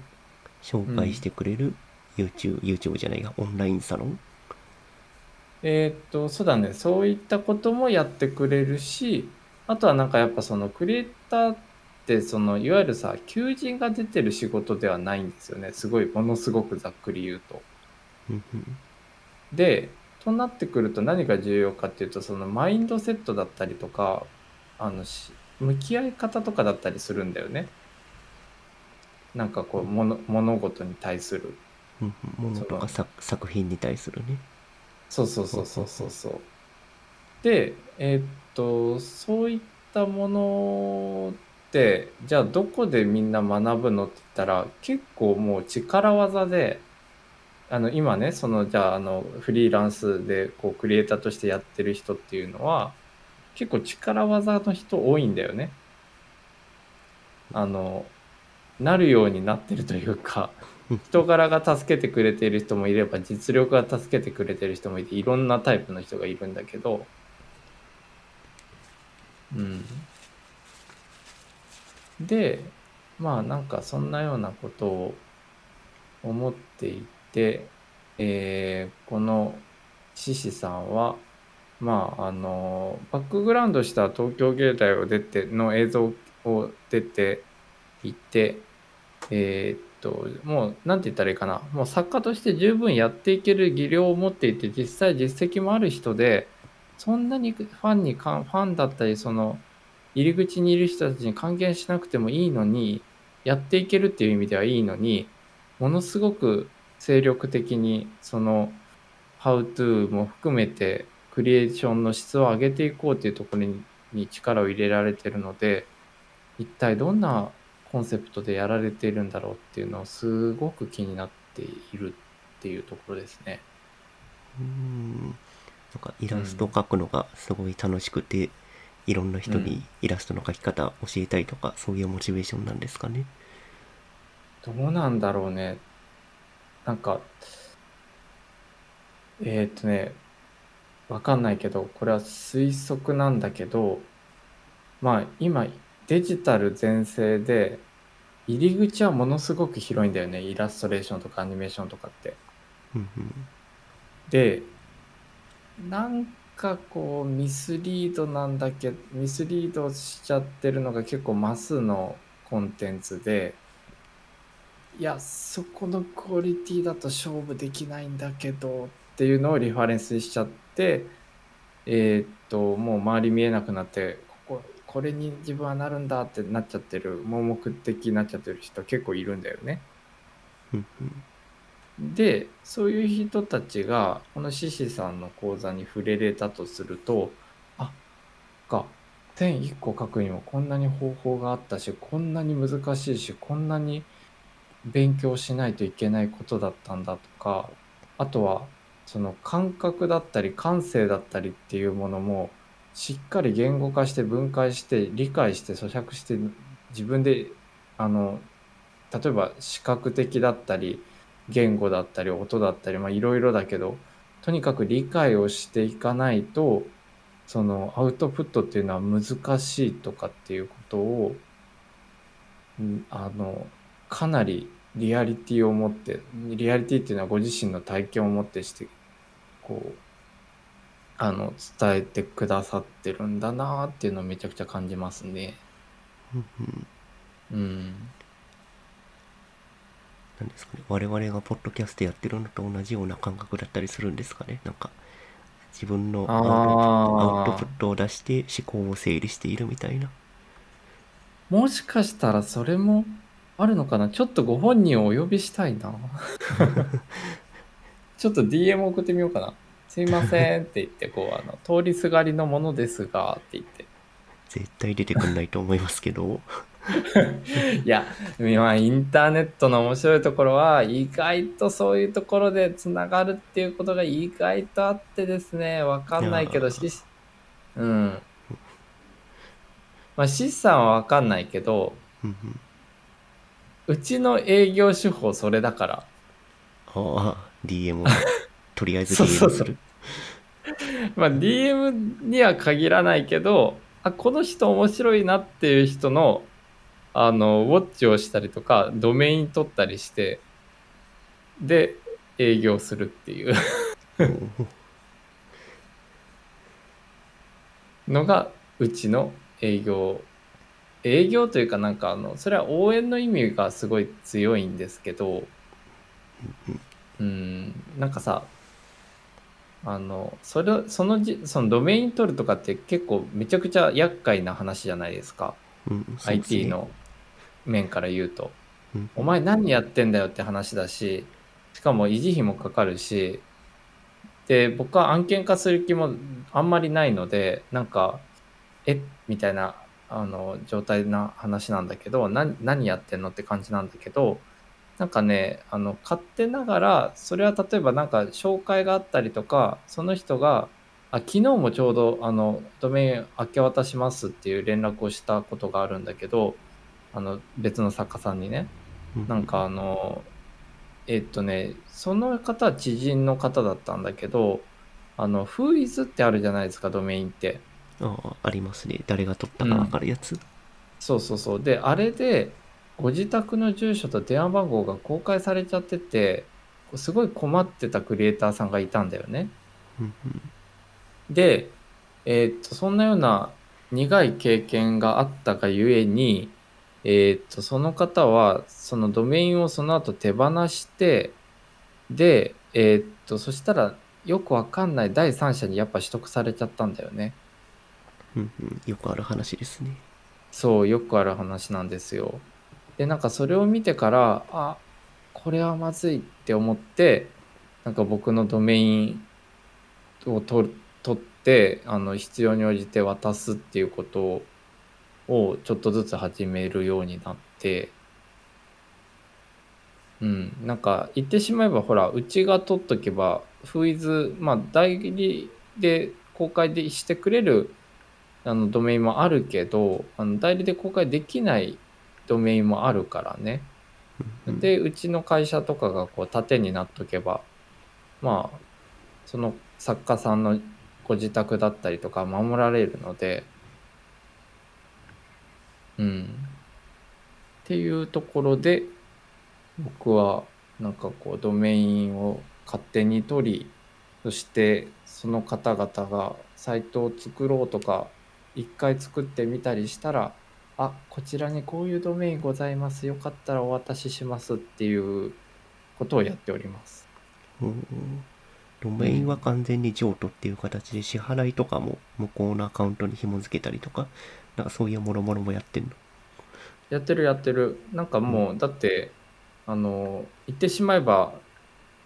紹介してくれる YouTube、YouTube じゃないやオンラインサロン？
えーっと、そうだね。そういったこともやってくれるし、あとはなんかやっぱそのクリエイターってそのいわゆるさ、求人が出てる仕事ではないんですよね。すごい、ものすごくざっくり言うと。で、となってくると何が重要かっていうと、そのマインドセットだったりとか、あのし、向き合い方とかだったりするんだよね。なんかこう、もの物事に対する。
うんうんものとか作作品に対するね。
そうそうそうそうそうそう。で、えーっと、そういったものって、じゃあどこでみんな学ぶのって言ったら、結構もう力技で、あの、今ね、その、じゃあ、あの、フリーランスで、こう、クリエイターとしてやってる人っていうのは、結構力技の人多いんだよね。あの、なるようになってるというか、*laughs* 人柄が助けてくれている人もいれば実力が助けてくれている人もいていろんなタイプの人がいるんだけどうんでまあなんかそんなようなことを思っていて、えーこの獅子さんはまああのバックグラウンドした東京芸大を出ての映像を出ていてえーっともうなんて言ったらいいかな。もう作家として十分やっていける技量を持っていて実際実績もある人でそんなにファンにファンだったりその入り口にいる人たちに還元しなくてもいいのにやっていけるっていう意味ではいいのにものすごく精力的にその How to も含めてクリエーションの質を上げていこうっていうところにに力を入れられてるので一体どんなコンセプトでやられているんだろうっていうのをすごく気になっているっていうところですね。
うんなんかイラスト描くのがすごい楽しくて、いろんな人にイラストの描き方教えたいとか、そういうモチベーションなんですかね？
どうなんだろうね。なんか、えーっとね、わかんないけど、これは推測なんだけど、まあ今デジタル全盛で、入り口はものすごく広いんだよね。イラストレーションとかアニメーションとかって。で、なんかこうミスリードなんだけどミスリードしちゃってるのが結構マスのコンテンツでいやそこのクオリティだと勝負できないんだけどっていうのをリファレンスしちゃってえーっともう周り見えなくなってこここれに自分はなるんだってなっちゃってる盲目的になっちゃってる人結構いるんだよね。でそういう人たちがこの獅子さんの講座に触れれたとするとあか点1個書くにもこんなに方法があったしこんなに難しいしこんなに勉強しないといけないことだったんだとかあとはその感覚だったり感性だったりっていうものもしっかり言語化して分解して理解して咀嚼して自分であの例えば視覚的だったり言語だったり音だったりいろいろだけどとにかく理解をしていかないとそのアウトプットっていうのは難しいとかっていうことをあのかなりリアリティを持ってリアリティっていうのはご自身の体験を持ってしてこうあの伝えてくださってるんだなっていうのをめちゃくちゃ感じますね。
うん。なんですかね我々がポッドキャストやってるのと同じような感覚だったりするんですかねなんか自分のアウトプットを出して思考を整理しているみたいな
もしかしたらそれもあるのかなちょっとご本人をお呼びしたいな。*laughs* ちょっと DM 送ってみようかな。すいませんって言って、こう、*laughs* あの、通りすがりのものですが、って言って。
絶対出てくんないと思いますけど *laughs*
いや、まあ、インターネットの面白いところは、意外とそういうところでつながるっていうことが意外とあってですね、わかんないけど、し、うん。まあ、シスさんはわかんないけど、
う
ちの営業手法それだから。
ああ DM を *laughs* とりあえず
そうそう
DM
そう。
する。
まあ、DM には限らないけど、あ、この人面白いなっていう人の、あの、ウォッチをしたりとか、ドメイン取ったりして、で、営業するっていう。のが、うちの営業。営業というかなんかあの、それは応援の意味がすごい強いんですけど、うん、なんかさ、あの、それ、そのじ、そのドメイン取るとかって結構めちゃくちゃ厄介な話じゃないですか。
うんすね
IT の面から言うと。
うん
お前何やってんだよって話だし、しかも維持費もかかるし、で、僕は案件化する気もあんまりないので、なんか、えみたいな、あの、状態な話なんだけど、何、何やってんのって感じなんだけど、なんかね、あの、勝手ながら、それは例えばなんか紹介があったりとか、その人が、あ、昨日もちょうど、あの、ドメイン明け渡しますっていう連絡をしたことがあるんだけど、あの、別の作家さんにね。
うん
なんかあの、えっとね、その方は知人の方だったんだけど、あの、フーイズってあるじゃないですか、ドメインって。
ああありますね誰が取ったか分かるやつ、
そうそうそう。で、あれで、ご自宅の住所と電話番号が公開されちゃってて、すごい困ってたクリエイターさんがいたんだよね。で、えーっと、そんなような苦い経験があったがゆえに、えーっと、その方は、そのドメインをその後手放して、で、えーっと、そしたら、よくわかんない第三者にやっぱ取得されちゃったんだよね。
うんうんよくある話ですね
そう、よくある話なんですよ。で、なんかそれを見てから、あ、これはまずいって思って、なんか僕のドメインを取取って、あの、必要に応じて渡すっていうことをちょっとずつ始めるようになって、うん、なんか言ってしまえばほら、うちが取っとけば、フイズ、まあ代理で公開でしてくれるあのドメインもあるけどあの代理で公開できないドメインもあるからね。でうちの会社とかがこう盾になっとけばまあその作家さんのご自宅だったりとか守られるのでうんっていうところで僕はなんかこうドメインを勝手に取りそしてその方々がサイトを作ろうとか一回作ってみたりしたらあこちらにこういうドメインございます。よかったらお渡ししますっていうことをやっております。
うんドメインは完全に譲渡っていう形で支払いとかも向こうのアカウントに紐付けたりとか、なんかそういうもろもろもやってんの？
やってるやってる。なんかもう、だってあの言ってしまえば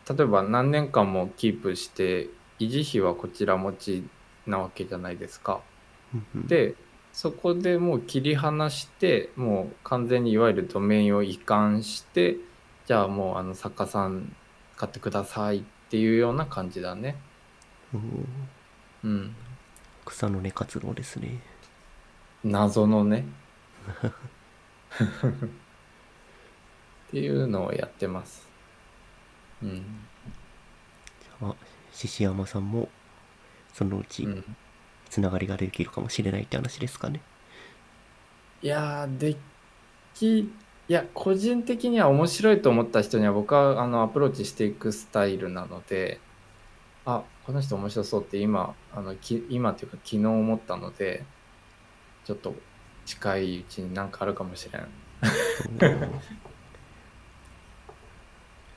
例えば何年間もキープして維持費はこちら持ちなわけじゃないですか。
うんうん、
でそこでもう切り離してもう完全にいわゆるドメインを移管してじゃあもうあの作家さん買ってくださいっていうような感じだね。
うん
うん。
草の根活動ですね。
謎のね。っていうのをやってます。うん。
あ、獅子山さんもそのうち
うん、
つながりができるかもしれないって話ですかね。
いやー、でき、いや、個人的には面白いと思った人には僕はあのアプローチしていくスタイルなので、あ、この人面白そうって今、あのき今っていうか昨日思ったので、ちょっと近いうちになんかあるかもしれん *laughs*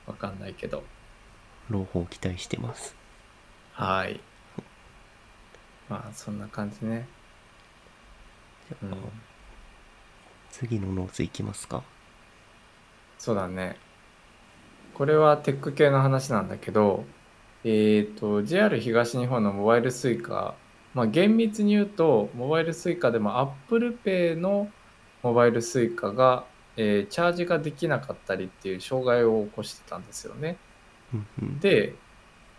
わかんないけど。
朗報期待してます。
はい。まあ、そんな感じね。うん。
次のノーツいきますか？
そうだね。これはテック系の話なんだけど、えっ、と、JR 東日本のモバイル Suica、まあ厳密に言うと、モバイル Suica でも Apple Pay のモバイル Suica が、えーチャージができなかったりっていう障害を起こしてたんですよね。で、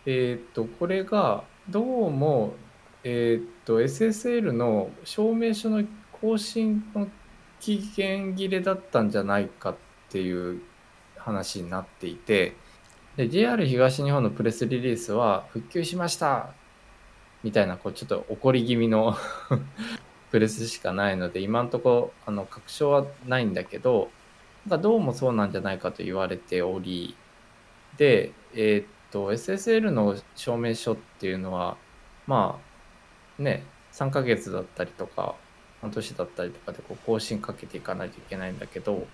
えっ、と、これがどうも、えっ、と、SSL の証明書の更新の期限切れだったんじゃないかっていう話になっていて、で、JR 東日本のプレスリリースは、復旧しましたみたいな、こう、ちょっと怒り気味の *laughs* プレスしかないので、今んとこ、あの、確証はないんだけど、なんかどうもそうなんじゃないかと言われており、で、えーっと、SSL の証明書っていうのは、まあ、ね、3ヶ月だったりとか、半年だったりとかでこう更新かけていかないといけないんだけど、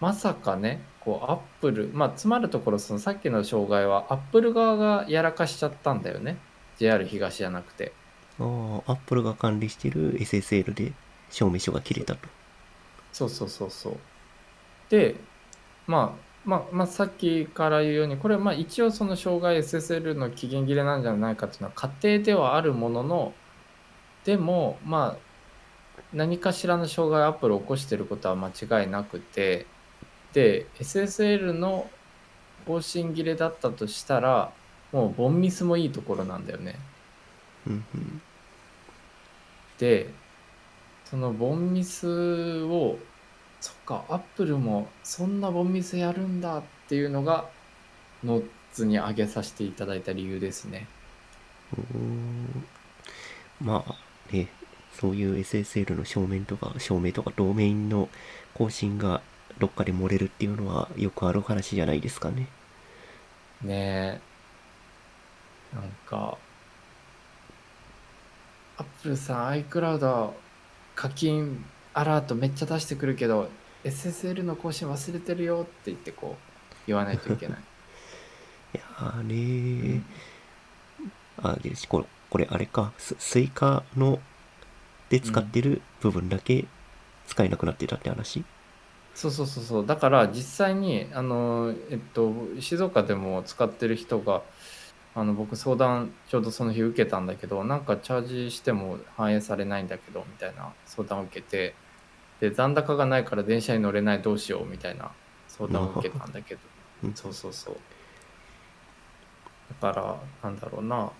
まさかね、こう、アップル、まあ、つまるところ、そのさっきの障害は、アップル側がやらかしちゃったんだよね。JR 東じゃなくて。
ああ、アップルが管理してる SSL で証明書が切れたと。
そうそうそうそう。で、まあ、まあ、まあ、さっきから言うように、これはまあ一応その障害 SSL の期限切れなんじゃないかっていうのは仮定ではあるものの、でも、まあ、何かしらの障害をアップル起こしてることは間違いなくて、で、SSL の更新切れだったとしたら、もうボンミスもいいところなんだよね。でそのボンミスをそっかアップルもそんなボンミスやるんだっていうのがノッツに上げさせていただいた理由ですね。
うーん。まあね、そういう SSL の証明とか、証明とかドメインの更新がどっかで漏れるっていうのはよくある話じゃないですかね。
ねえ。なんかアップルさん iCloud 課金アラートめっちゃ出してくるけど SSL の更新忘れてるよって言ってこう言わないといけない。
い *laughs* やーねー、あ、で、これ、これあれか、ススイカの、で使ってる部分だけ使えなくなってたって話、
そうそうそうそう。だから実際にあのえっと静岡でも使ってる人があの僕相談ちょうどその日受けたんだけどなんかチャージしても反映されないんだけどみたいな相談を受けてで残高がないから電車に乗れないどうしようみたいな相談を受けたんだけど。
うん。
そうそうそう。だからなんだろうな。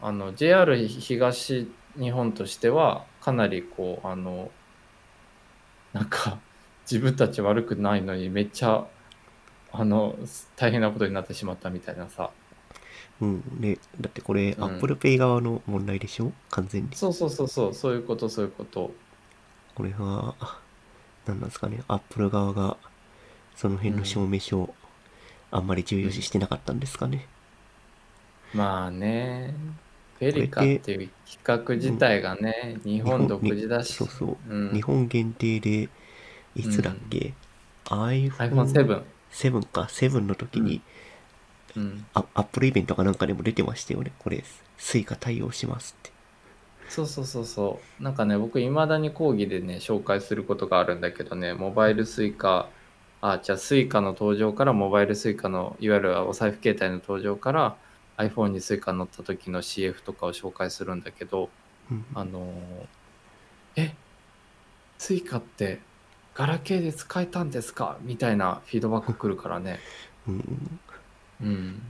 あの JR 東日本としてはかなりこうあのなんか自分たち悪くないのにめっちゃあの大変なことになってしまったみたいなさ。
うん。ね、だってこれ、
うん。
Apple Pay 側の問題でしょ？完全に。
そうそうそうそう。そういうことそういうこと
これは、あ何なんですかね、Apple 側が、その辺の証明書をあんまり重要視してなかったんですかね。
まあねフェリカっていう企画自体がね、日本独自だし。
そうそう、
うん
日本限定で、いつだっけ、iPhone7
iPhone7。
7か、7の時に、
うん。
あアップルイベントかなんかでも出てましたよね。これ、 Suica 対応しますって。
そうそうそうそう。なんかね、僕、いまだに講義でね、紹介することがあるんだけどね、モバイル Suica、あ、じゃあ Suica の登場から、モバイル Suica の、いわゆるお財布携帯の登場から、iPhone にスイカ乗った時の CF とかを紹介するんだけど、
うん
あのーえ、 Suica って、ガラケーで使えたんですか？みたいなフィードバック来るからね。
うん
うん。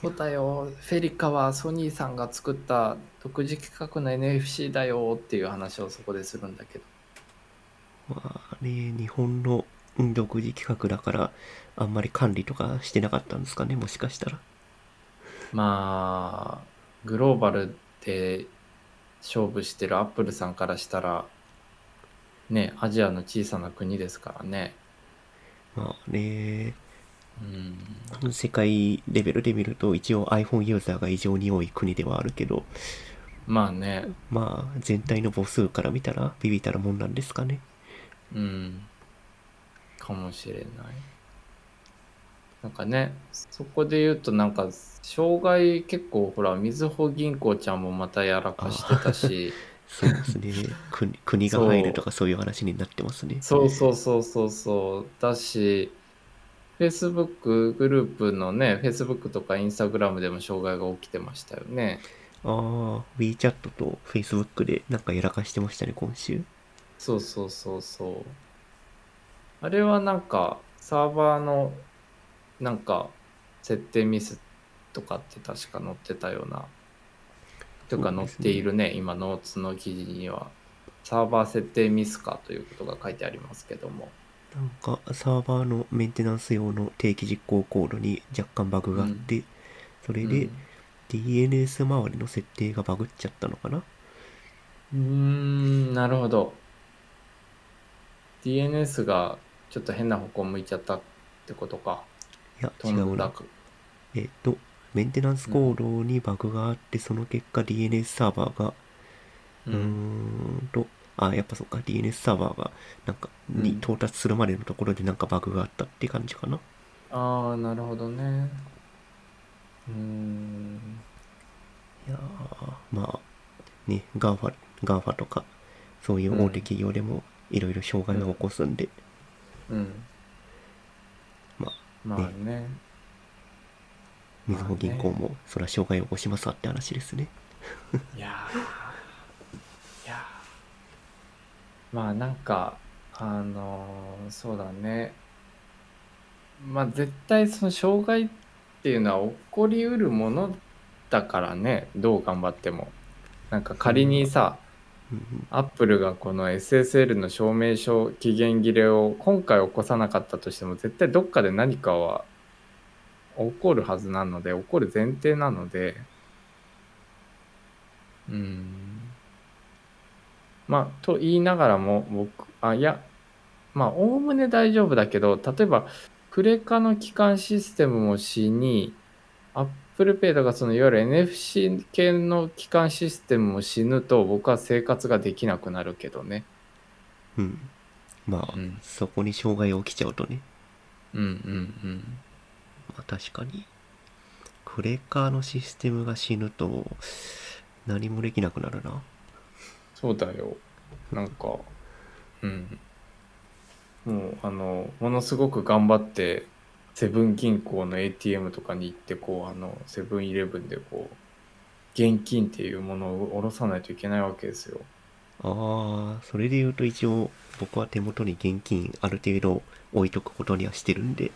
そうだよ、 FeliCa はソニーさんが作った独自企画の NFC だよっていう話をそこでするんだけど。
まあね、日本のうん独自規格だから、あんまり管理とかしてなかったんですかね、もしかしたら。
まあ、グローバルで勝負してるアップルさんからしたら、ね、アジアの小さな国ですからね。
まあね、
うん。
世界レベルで見ると一応 iPhone ユーザーが異常に多い国ではあるけど、
まあね、
まあ全体の母数から見たらビビたるもんなんですかね。
うん。かもしれない。なんかね、そこで言うとなんか、障害結構ほら、みずほ銀行ちゃんもまたやらかしてたし、*laughs*
そうですね。国 *laughs* 国が入るとかそういう話になってますね。
そうそうそうそうそう。だし、Facebook グループのね、Facebook とか Instagram でも障害が起きてましたよね。
ああ、WeChat と Facebook でなんかやらかしてましたね、今週。
そうそうそうそう。あれはなんか、サーバーの、なんか、設定ミスとかって確か載ってたような。とか載っているね、今、ノーツの記事には。サーバー設定ミスかということが書いてありますけども。
なんかサーバーのメンテナンス用の定期実行コードに若干バグがあって、それで
うん
DNS 周りの設定がバグっちゃったのかな
うーん、なるほど。DNS がちょっと変な方向向いちゃったってことか。
いや、違うな。えっと、メンテナンスコードにバグがあって、その結果 DNS サーバーが、う
う
ー
ん。
んと、あ、やっぱそっか、DNS サーバーが、なんか、に
うん
到達するまでのところでなんかバグがあったって感じかな。
ああ、なるほどね。うーん。
いやーまあ、ね、GAFA、GAFA とか、そういう大手企業でも、いろいろ障害が起こすんで、
うん。
まあ、
まあね。
みずほ銀行も、それは障害を起こしますわって話ですね。
いやーいやーまあなんか、あのーそうだね。まあ絶対その障害っていうのは起こりうるものだからね、どう頑張っても。なんか仮にさ、アップルがこの SSL の証明書期限切れを今回起こさなかったとしても絶対どっかで何かは起こるはずなので起こる前提なのでうんまあと言いながらも僕あいやまあおおむね大丈夫だけど例えばクレカの基幹システムも死に Apple Pay とかそのいわゆる NFC 系の基幹システムも死ぬと僕は生活ができなくなるけどね。
うん。まあ、
うん
そこに障害が起きちゃうとね、
うんうん
まあ確かに、クレカのシステムが死ぬと、何もできなくなるな。
そうだよ。なんか、うん。もう、あの、ものすごく頑張って、セブン銀行の ATM とかに行って、こう、あの、セブンイレブンでこう、現金っていうものを下ろさないといけないわけですよ。
ああ、それで言うと一応、僕は手元に現金ある程度置いとくことにはしてるんで、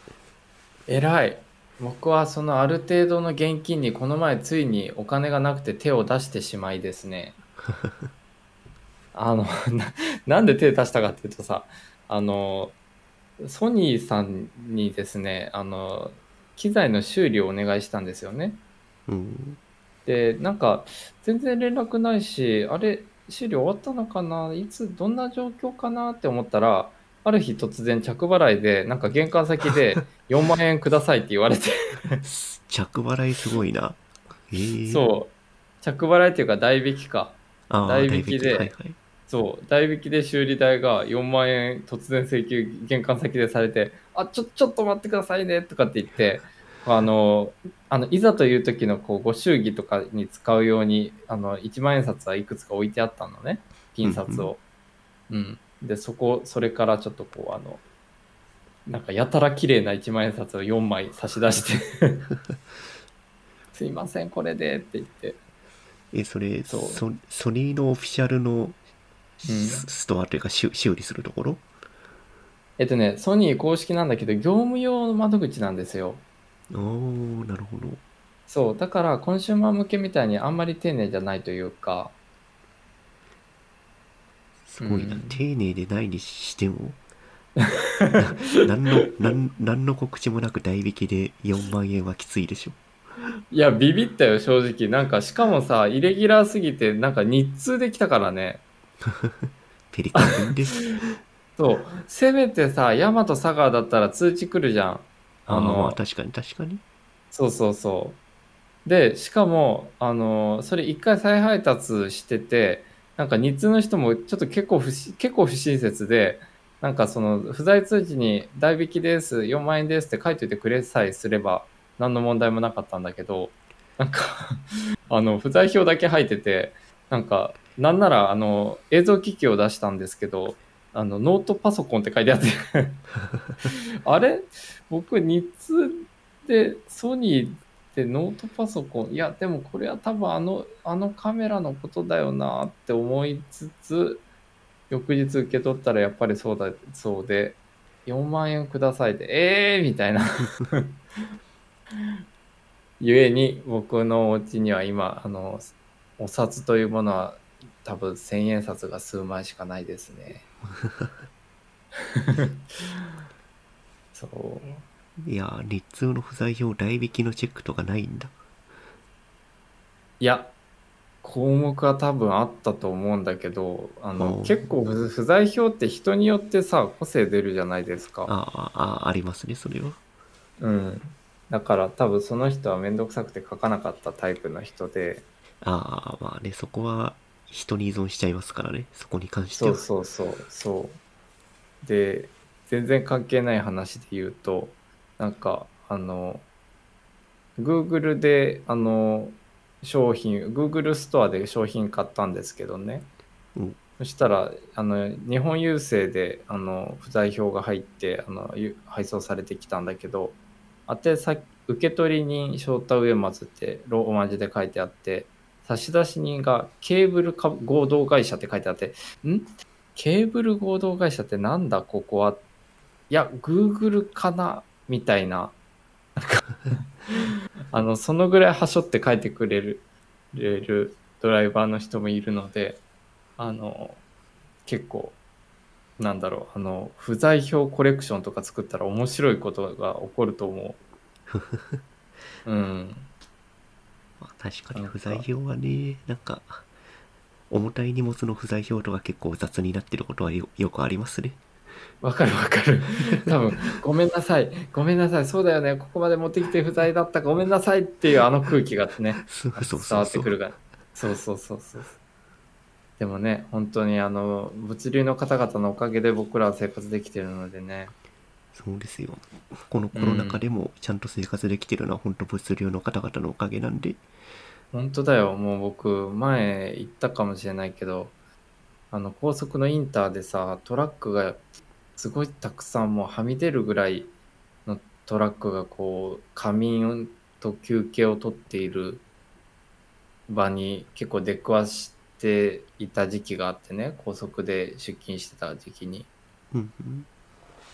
偉い。僕はそのある程度の現金にこの前ついにお金がなくて手を出してしまいですね。*laughs* あの *laughs* な、なんで手出したかっていうとさ、あの、ソニーさんにですね、あの、機材の修理をお願いしたんですよね。
うん。
で、なんか、全然連絡ないし、あれ、修理終わったのかな？いつ、どんな状況かなって思ったら、ある日突然着払いで、なんか玄関先で *laughs* 4万円くださいって言われて、*laughs*
着払いすごいな。えー、
そう。着払いっていうか代引きか。代引きで
代はいはい。
そう。代引きで修理代が4万円突然請求玄関先でされて、あ、ちょ、ちょっと待ってくださいねとかって言って、あの、あのいざという時のこうご祝儀とかに使うように、あの、1万円札はいくつか置いてあったのね。ピン札を。うん。で、そこ、それからちょっとこう、あの、なんかやたら綺麗な1万円札を4枚差し出して、*laughs* すいません、これでって言って。
え、それ
そう
ソ、ソニーのオフィシャルの
うん
スストアというか、修修理するところ？
えっとね、ソニー公式なんだけど、業務用の窓口なんですよ。
おー、なるほど。
そう、だからコンシューマー向けみたいにあんまり丁寧じゃないというか、
すごいな。
うん
丁寧でないにしても、な何の、なん何の告知もなく代引きで4万円はきついでしょ？
いや、ビビったよ、正直。なんか、しかもさ、イレギュラーすぎて、なんか日通できたからね。
ペリカン便で。
そう、せめてさ、ヤマト佐川だったら通知来るじゃん。
あ
の
あ、確かに確かに。
そうそうそう。で、しかも、あの、それ一回再配達してて、なんか日通の人もちょっと結構不し結構不親切で、なんかその不在通知に代引きです、4万円ですって書いといてくれさえすれば何の問題もなかったんだけど、なんかあの、不在票だけ入ってて、なんか、なんならあの、映像機器を出したんですけど、あの、ノートパソコンって書いてあって、*laughs* あれ？僕日通でソニーでノートパソコンいやでもこれは多分あのあのカメラのことだよなって思いつつ翌日受け取ったらやっぱりそうだそうで4万円くださいでええー、みたいな。*laughs* ゆえに僕のお家には今あのお札というものは多分千円札が数枚しかないですね *laughs* そう
いやー、日通の不在表代引きのチェックとかないんだ。
いや、項目は多分あったと思うんだけど、あの結構不不在票って人によってさ、個性出るじゃないですか。
ああ、ありますね、それは。
うん。だから多分その人はめんどくさくて書かなかったタイプの人で、
ああ、まあね、そこは人に依存しちゃいますからね、そこに関して
そう
は。
そうそう、そう。で、全然関係ない話で言うと、なんか、あの、Google で、あの、商品、Google ストアで商品買ったんですけどね。
うん
そしたら、あの、日本郵政で、あの、不在票が入って、あの、ゆ配送されてきたんだけど、宛先、受取人翔太上松ってローマ字で書いてあって、差出人がケーブルか合同会社って書いてあって、ん？ケーブル合同会社ってなんだ？ここは。いや、Google かな？みたいな。なんか *laughs* あの、そのぐらいはしょって書いてくれるれるドライバーの人もいるので、あの、結構、なんだろう、あの、不在票コレクションとか作ったら面白いことが起こると思う。*laughs* うん。
まあ、確かに不在表はね、なんか、重たい荷物の不在表とか結構雑になってることはよよくありますね。
わかるわかる。多分、ごめんなさい。ごめんなさい。そうだよね。ここまで持ってきて不在だった。ごめんなさいっていうあの空気がね、*laughs*
そうそう
伝
そうそう。
わってくるから。そうそうそうそう。でもね、本当にあの、物流の方々のおかげで僕らは生活できてるのでね。
そうですよ。このコロナ禍でもちゃんと生活できてるのは本当物流の方々のおかげなんで、
本当だよ。もう僕、前言ったかもしれないけど、あの、高速のインターでさ、トラックがすごいたくさんもうはみ出るぐらいのトラックがこう、仮眠と休憩を取っている場に結構出くわしていた時期があってね、高速で出勤してた時期に。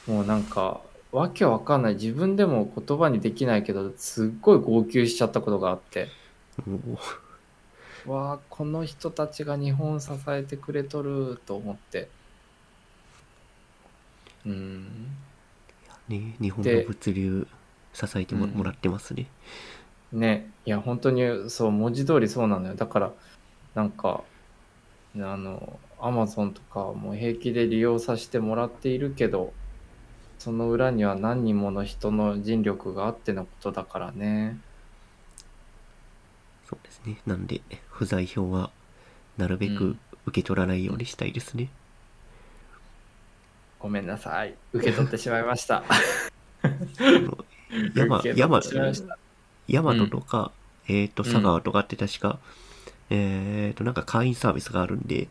もうなんか、わけわかんない。自分でも言葉にできないけど、すっごい号泣しちゃったことがあって。わあこの人たちが日本支えてくれとると思ってうん
ね、日本の
で
物流支えても,、
うん
もらってますね。
ねいや本当にそう文字通りそうなのよだからなんかあのアマゾンとかも平気で利用させてもらっているけどその裏には何人もの人の尽力があってのことだからね
そうですね。なんで、不在票はなるべく
うん
受け取らないようにしたいですね。
ごめんなさい。受け取ってしまいました。*laughs*
山、山
ってしまいました。
大和とか、えっ、と、
うん
佐川とかって確か、えっ、と、なんか会員サービスがあるんで、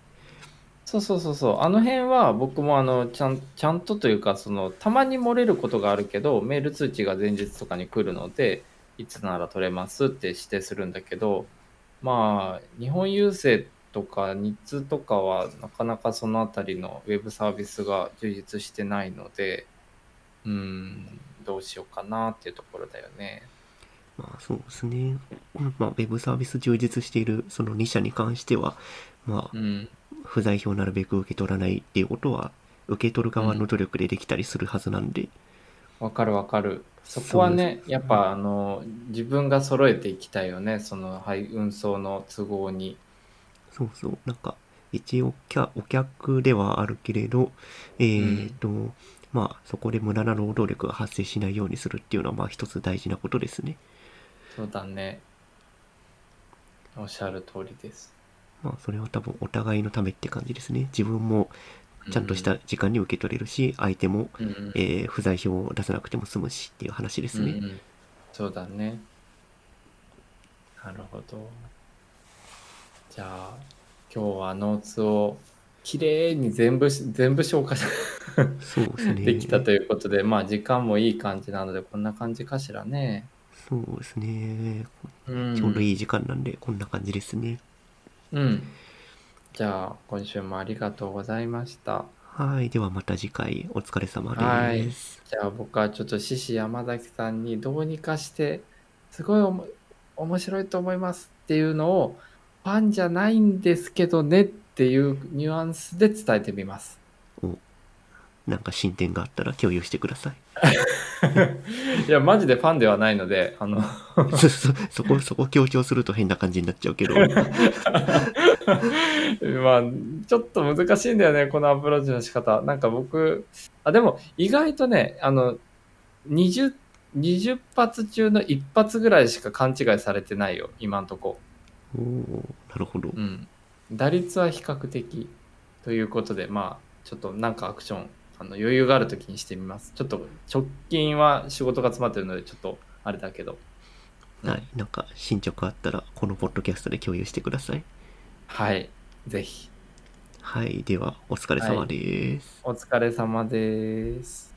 そうそうそうそう。あの辺は僕もあのちゃんちゃんとというかそのたまに漏れることがあるけどメール通知が前日とかに来るのでいつなら取れますって指定するんだけどまあ日本郵政とか日通とかはなかなかそのあたりのウェブサービスが充実してないのでうんどうしようかなっていうところだよね。
まあそうですね。まあ、ウェブサービス充実しているその2社に関しては、まあ
う、ん
不在票をなるべく受け取らないっていうことは、受け取る側の努力でできたりするはずなんで、
わかるわかる。そこはねやっぱあの自分が揃えていきたいよね、その、はい、運送の都合に。
そうそう、なんか、一応お客ではあるけれど、えっ、と、まあ、そこで無駄な労働力が発生しないようにするっていうのは、まあ、一つ大事なことですね。
そうだね。おっしゃる通りです。
まあ、それは多分お互いのためって感じですね。自分もちゃんとした時間に受け取れるし、相手も、えー不在票を出さなくても済むしっていう話ですね。
うんうんそうだね。なるほど。じゃあ、今日はノーツをきれいに全部し、全部消化し
そうですね。*laughs*
できたということで、まあ時間もいい感じなので、こんな感じかしらね。
そうですね。
うん
ちょうどいい時間なんで、こんな感じですね。
うん。じゃあ、今週もありがとうございました。
はい。ではまた次回お疲れ様
はい
です。
じゃあ、僕はちょっと獅子山崎さんにどうにかして、すごいおも面白いと思いますっていうのを、ファンじゃないんですけどねっていうニュアンスで伝えてみます。
なんか進展があったら共有してください。
いや、マジでファンではないので、あの、
そ、そ、そこ、そこ強調すると変な感じになっちゃうけど。*laughs*
まあ、ちょっと難しいんだよね、このアプローチの仕方。なんか僕、あ、でも意外とね、あの、20、20発中の1発ぐらいしか勘違いされてないよ、今んとこ。
おーなるほど。
うん。打率は比較的ということで、まあ、ちょっとなんかアクション、あの余裕がある時にしてみます。ちょっと直近は仕事が詰まってるので、ちょっとあれだけど。うん
はい。なんか進捗あったら、このポッドキャストで共有してください。
はい。ぜひ。
はい。では、お疲れ様です。
お疲れ様です。